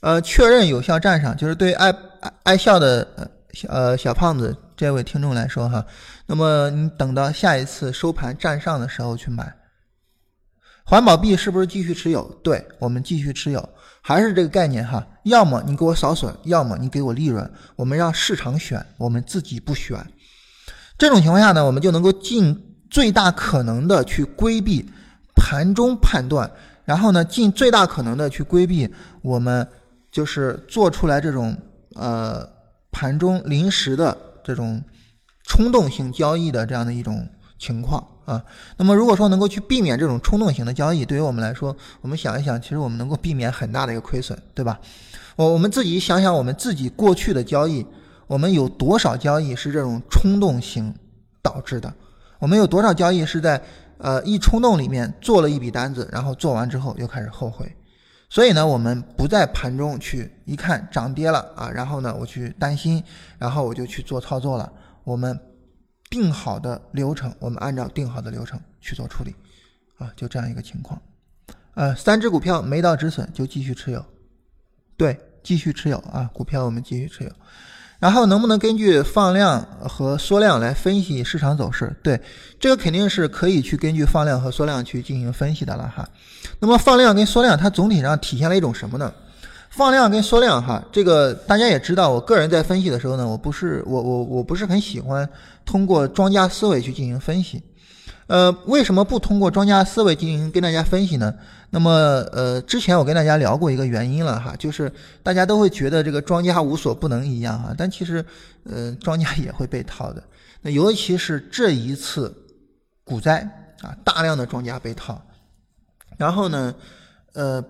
呃，确认有效站上，就是对爱爱爱笑的呃呃小胖子这位听众来说哈，那么你等到下一次收盘站上的时候去买。环保币是不是继续持有？对我们继续持有，还是这个概念哈，要么你给我扫损，要么你给我利润，我们让市场选，我们自己不选。这种情况下呢，我们就能够尽。最大可能的去规避盘中判断，然后呢，尽最大可能的去规避我们就是做出来这种呃盘中临时的这种冲动性交易的这样的一种情况啊。那么如果说能够去避免这种冲动型的交易，对于我们来说，我们想一想，其实我们能够避免很大的一个亏损，对吧？我我们自己想想，我们自己过去的交易，我们有多少交易是这种冲动型导致的？我们有多少交易是在呃一冲动里面做了一笔单子，然后做完之后又开始后悔，所以呢，我们不在盘中去一看涨跌了啊，然后呢我去担心，然后我就去做操作了。我们定好的流程，我们按照定好的流程去做处理，啊，就这样一个情况。呃，三只股票没到止损就继续持有，对，继续持有啊，股票我们继续持有。然后能不能根据放量和缩量来分析市场走势？对，这个肯定是可以去根据放量和缩量去进行分析的了哈。那么放量跟缩量它总体上体现了一种什么呢？放量跟缩量哈，这个大家也知道，我个人在分析的时候呢，我不是我我我不是很喜欢通过庄家思维去进行分析。呃，为什么不通过庄家思维进行跟大家分析呢？那么，呃，之前我跟大家聊过一个原因了哈，就是大家都会觉得这个庄家无所不能一样哈，但其实，呃，庄家也会被套的。(laughs) 那尤其是这一次股灾啊，大量的庄家被套，然后呢，呃，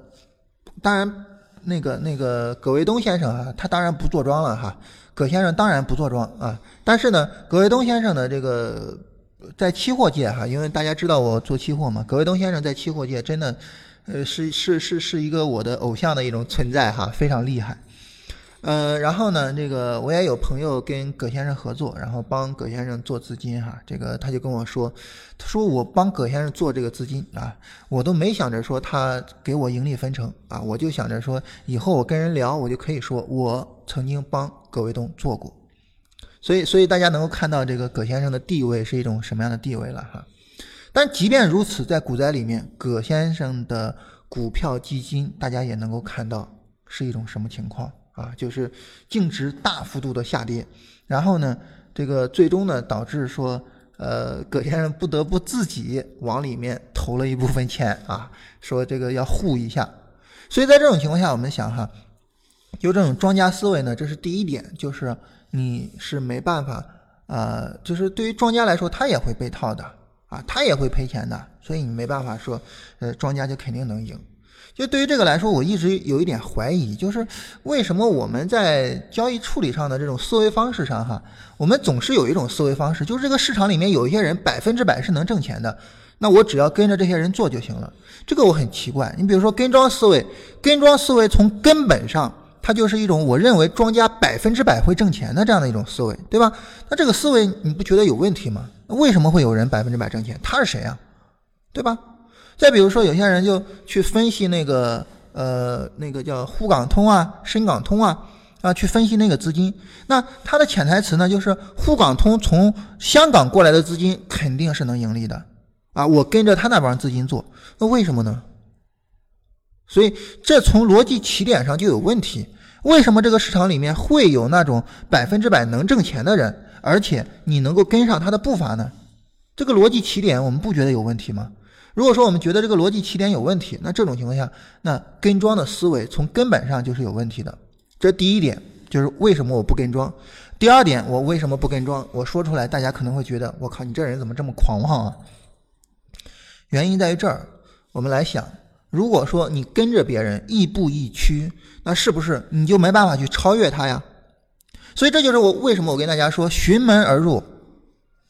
当然那个那个葛卫东先生啊，他当然不坐庄了哈，葛先生当然不坐庄啊，但是呢，葛卫东先生的这个。在期货界哈，因为大家知道我做期货嘛，葛卫东先生在期货界真的，呃，是是是是一个我的偶像的一种存在哈，非常厉害。呃，然后呢，这个我也有朋友跟葛先生合作，然后帮葛先生做资金哈，这个他就跟我说，他说我帮葛先生做这个资金啊，我都没想着说他给我盈利分成啊，我就想着说以后我跟人聊，我就可以说我曾经帮葛卫东做过。所以，所以大家能够看到这个葛先生的地位是一种什么样的地位了哈。但即便如此，在股灾里面，葛先生的股票基金，大家也能够看到是一种什么情况啊？就是净值大幅度的下跌，然后呢，这个最终呢，导致说，呃，葛先生不得不自己往里面投了一部分钱啊，说这个要护一下。所以在这种情况下，我们想哈，就这种庄家思维呢，这是第一点，就是。你是没办法，呃，就是对于庄家来说，他也会被套的啊，他也会赔钱的，所以你没办法说，呃，庄家就肯定能赢。就对于这个来说，我一直有一点怀疑，就是为什么我们在交易处理上的这种思维方式上，哈，我们总是有一种思维方式，就是这个市场里面有一些人百分之百是能挣钱的，那我只要跟着这些人做就行了。这个我很奇怪，你比如说跟庄思维，跟庄思维从根本上。它就是一种我认为庄家百分之百会挣钱的这样的一种思维，对吧？那这个思维你不觉得有问题吗？为什么会有人百分之百挣钱？他是谁啊？对吧？再比如说，有些人就去分析那个呃那个叫沪港通啊、深港通啊啊，去分析那个资金。那他的潜台词呢，就是沪港通从香港过来的资金肯定是能盈利的啊，我跟着他那帮资金做，那为什么呢？所以这从逻辑起点上就有问题。为什么这个市场里面会有那种百分之百能挣钱的人，而且你能够跟上他的步伐呢？这个逻辑起点我们不觉得有问题吗？如果说我们觉得这个逻辑起点有问题，那这种情况下，那跟庄的思维从根本上就是有问题的。这第一点就是为什么我不跟庄。第二点，我为什么不跟庄？我说出来，大家可能会觉得我靠，你这人怎么这么狂妄啊？原因在于这儿，我们来想。如果说你跟着别人亦步亦趋，那是不是你就没办法去超越他呀？所以这就是我为什么我跟大家说寻门而入，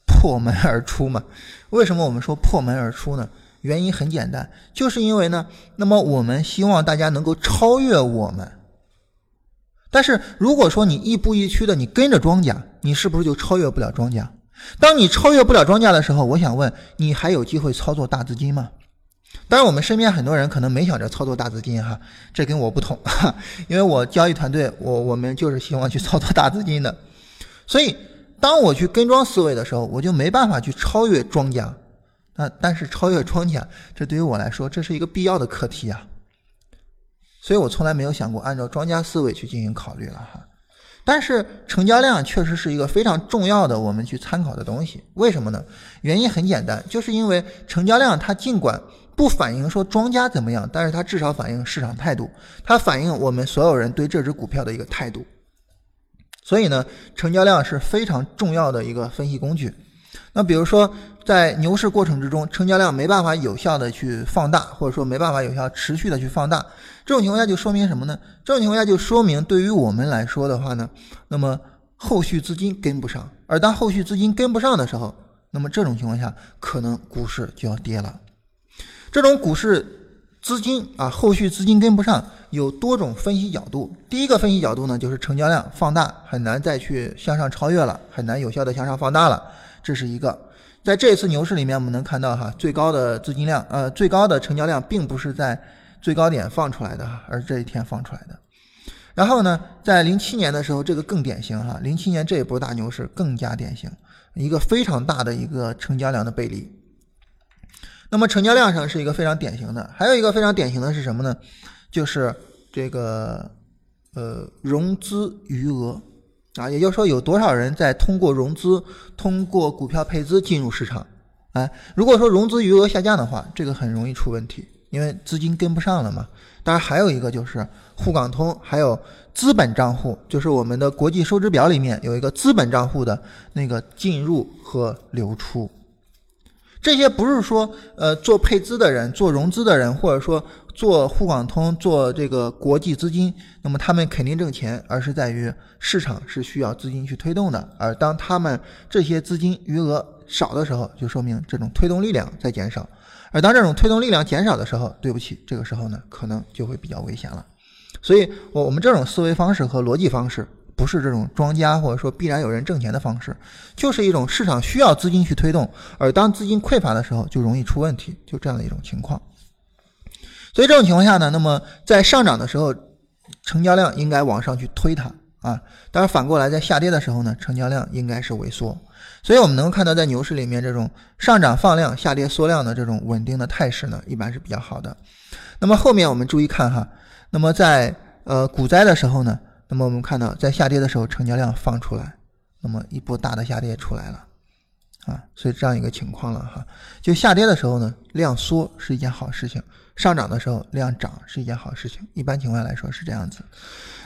破门而出嘛。为什么我们说破门而出呢？原因很简单，就是因为呢，那么我们希望大家能够超越我们。但是如果说你亦步亦趋的，你跟着庄家，你是不是就超越不了庄家？当你超越不了庄家的时候，我想问你还有机会操作大资金吗？当然，我们身边很多人可能没想着操作大资金哈，这跟我不同，(laughs) 因为我交易团队，我我们就是希望去操作大资金的。所以，当我去跟庄思维的时候，我就没办法去超越庄家。那但是超越庄家，这对于我来说，这是一个必要的课题啊。所以我从来没有想过按照庄家思维去进行考虑了哈。但是成交量确实是一个非常重要的我们去参考的东西。为什么呢？原因很简单，就是因为成交量它尽管不反映说庄家怎么样，但是它至少反映市场态度，它反映我们所有人对这只股票的一个态度。所以呢，成交量是非常重要的一个分析工具。那比如说，在牛市过程之中，成交量没办法有效的去放大，或者说没办法有效持续的去放大，这种情况下就说明什么呢？这种情况下就说明对于我们来说的话呢，那么后续资金跟不上，而当后续资金跟不上的时候，那么这种情况下可能股市就要跌了。这种股市资金啊，后续资金跟不上，有多种分析角度。第一个分析角度呢，就是成交量放大，很难再去向上超越了，很难有效的向上放大了，这是一个。在这次牛市里面，我们能看到哈，最高的资金量，呃，最高的成交量，并不是在最高点放出来的，而这一天放出来的。然后呢，在零七年的时候，这个更典型哈，零七年这一波大牛市更加典型，一个非常大的一个成交量的背离。那么成交量上是一个非常典型的，还有一个非常典型的是什么呢？就是这个呃融资余额啊，也就是说有多少人在通过融资、通过股票配资进入市场哎，如果说融资余额下降的话，这个很容易出问题，因为资金跟不上了嘛。当然还有一个就是沪港通，还有资本账户，就是我们的国际收支表里面有一个资本账户的那个进入和流出。这些不是说呃做配资的人、做融资的人，或者说做沪港通、做这个国际资金，那么他们肯定挣钱，而是在于市场是需要资金去推动的。而当他们这些资金余额少的时候，就说明这种推动力量在减少。而当这种推动力量减少的时候，对不起，这个时候呢，可能就会比较危险了。所以，我我们这种思维方式和逻辑方式。不是这种庄家或者说必然有人挣钱的方式，就是一种市场需要资金去推动，而当资金匮乏的时候就容易出问题，就这样的一种情况。所以这种情况下呢，那么在上涨的时候，成交量应该往上去推它啊。当然反过来，在下跌的时候呢，成交量应该是萎缩。所以我们能够看到，在牛市里面这种上涨放量、下跌缩量的这种稳定的态势呢，一般是比较好的。那么后面我们注意看哈，那么在呃股灾的时候呢。那么我们看到，在下跌的时候，成交量放出来，那么一波大的下跌出来了，啊，所以这样一个情况了哈。就下跌的时候呢，量缩是一件好事情；上涨的时候，量涨是一件好事情。一般情况来说是这样子。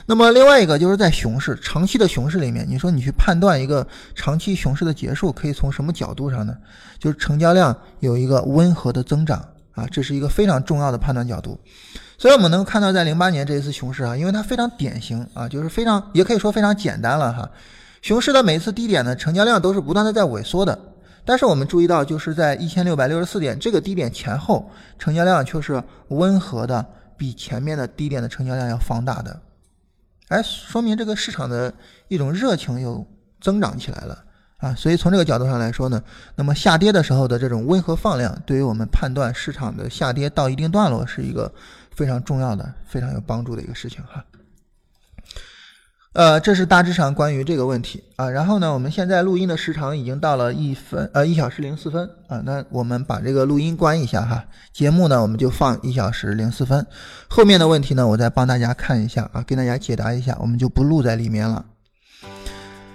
那么另外一个就是在熊市、长期的熊市里面，你说你去判断一个长期熊市的结束，可以从什么角度上呢？就是成交量有一个温和的增长啊，这是一个非常重要的判断角度。所以我们能够看到，在零八年这一次熊市啊，因为它非常典型啊，就是非常也可以说非常简单了哈。熊市的每次低点呢，成交量都是不断的在萎缩的，但是我们注意到，就是在一千六百六十四点这个低点前后，成交量却是温和的，比前面的低点的成交量要放大的，哎，说明这个市场的一种热情又增长起来了啊。所以从这个角度上来说呢，那么下跌的时候的这种温和放量，对于我们判断市场的下跌到一定段落是一个。非常重要的、非常有帮助的一个事情哈。呃，这是大致上关于这个问题啊。然后呢，我们现在录音的时长已经到了一分呃一小时零四分啊。那我们把这个录音关一下哈。节目呢，我们就放一小时零四分。后面的问题呢，我再帮大家看一下啊，跟大家解答一下，我们就不录在里面了。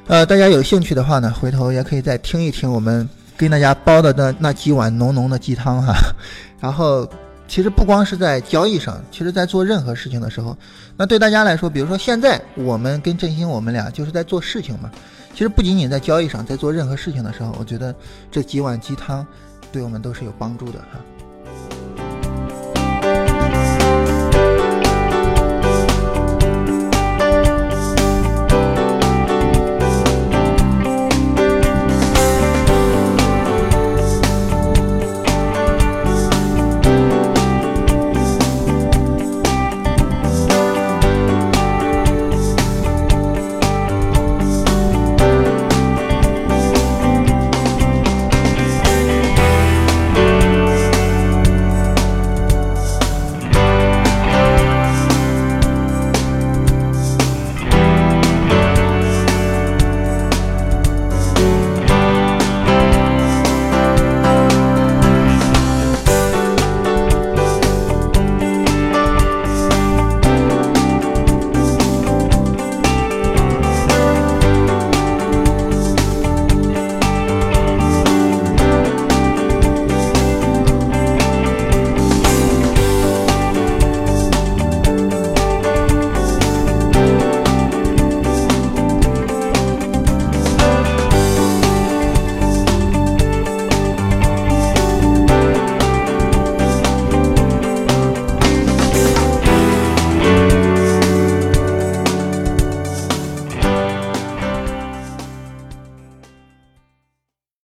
呃，大家有兴趣的话呢，回头也可以再听一听我们跟大家煲的那那几碗浓浓的鸡汤哈。(laughs) 然后。其实不光是在交易上，其实在做任何事情的时候，那对大家来说，比如说现在我们跟振兴我们俩就是在做事情嘛。其实不仅仅在交易上，在做任何事情的时候，我觉得这几碗鸡汤对我们都是有帮助的哈。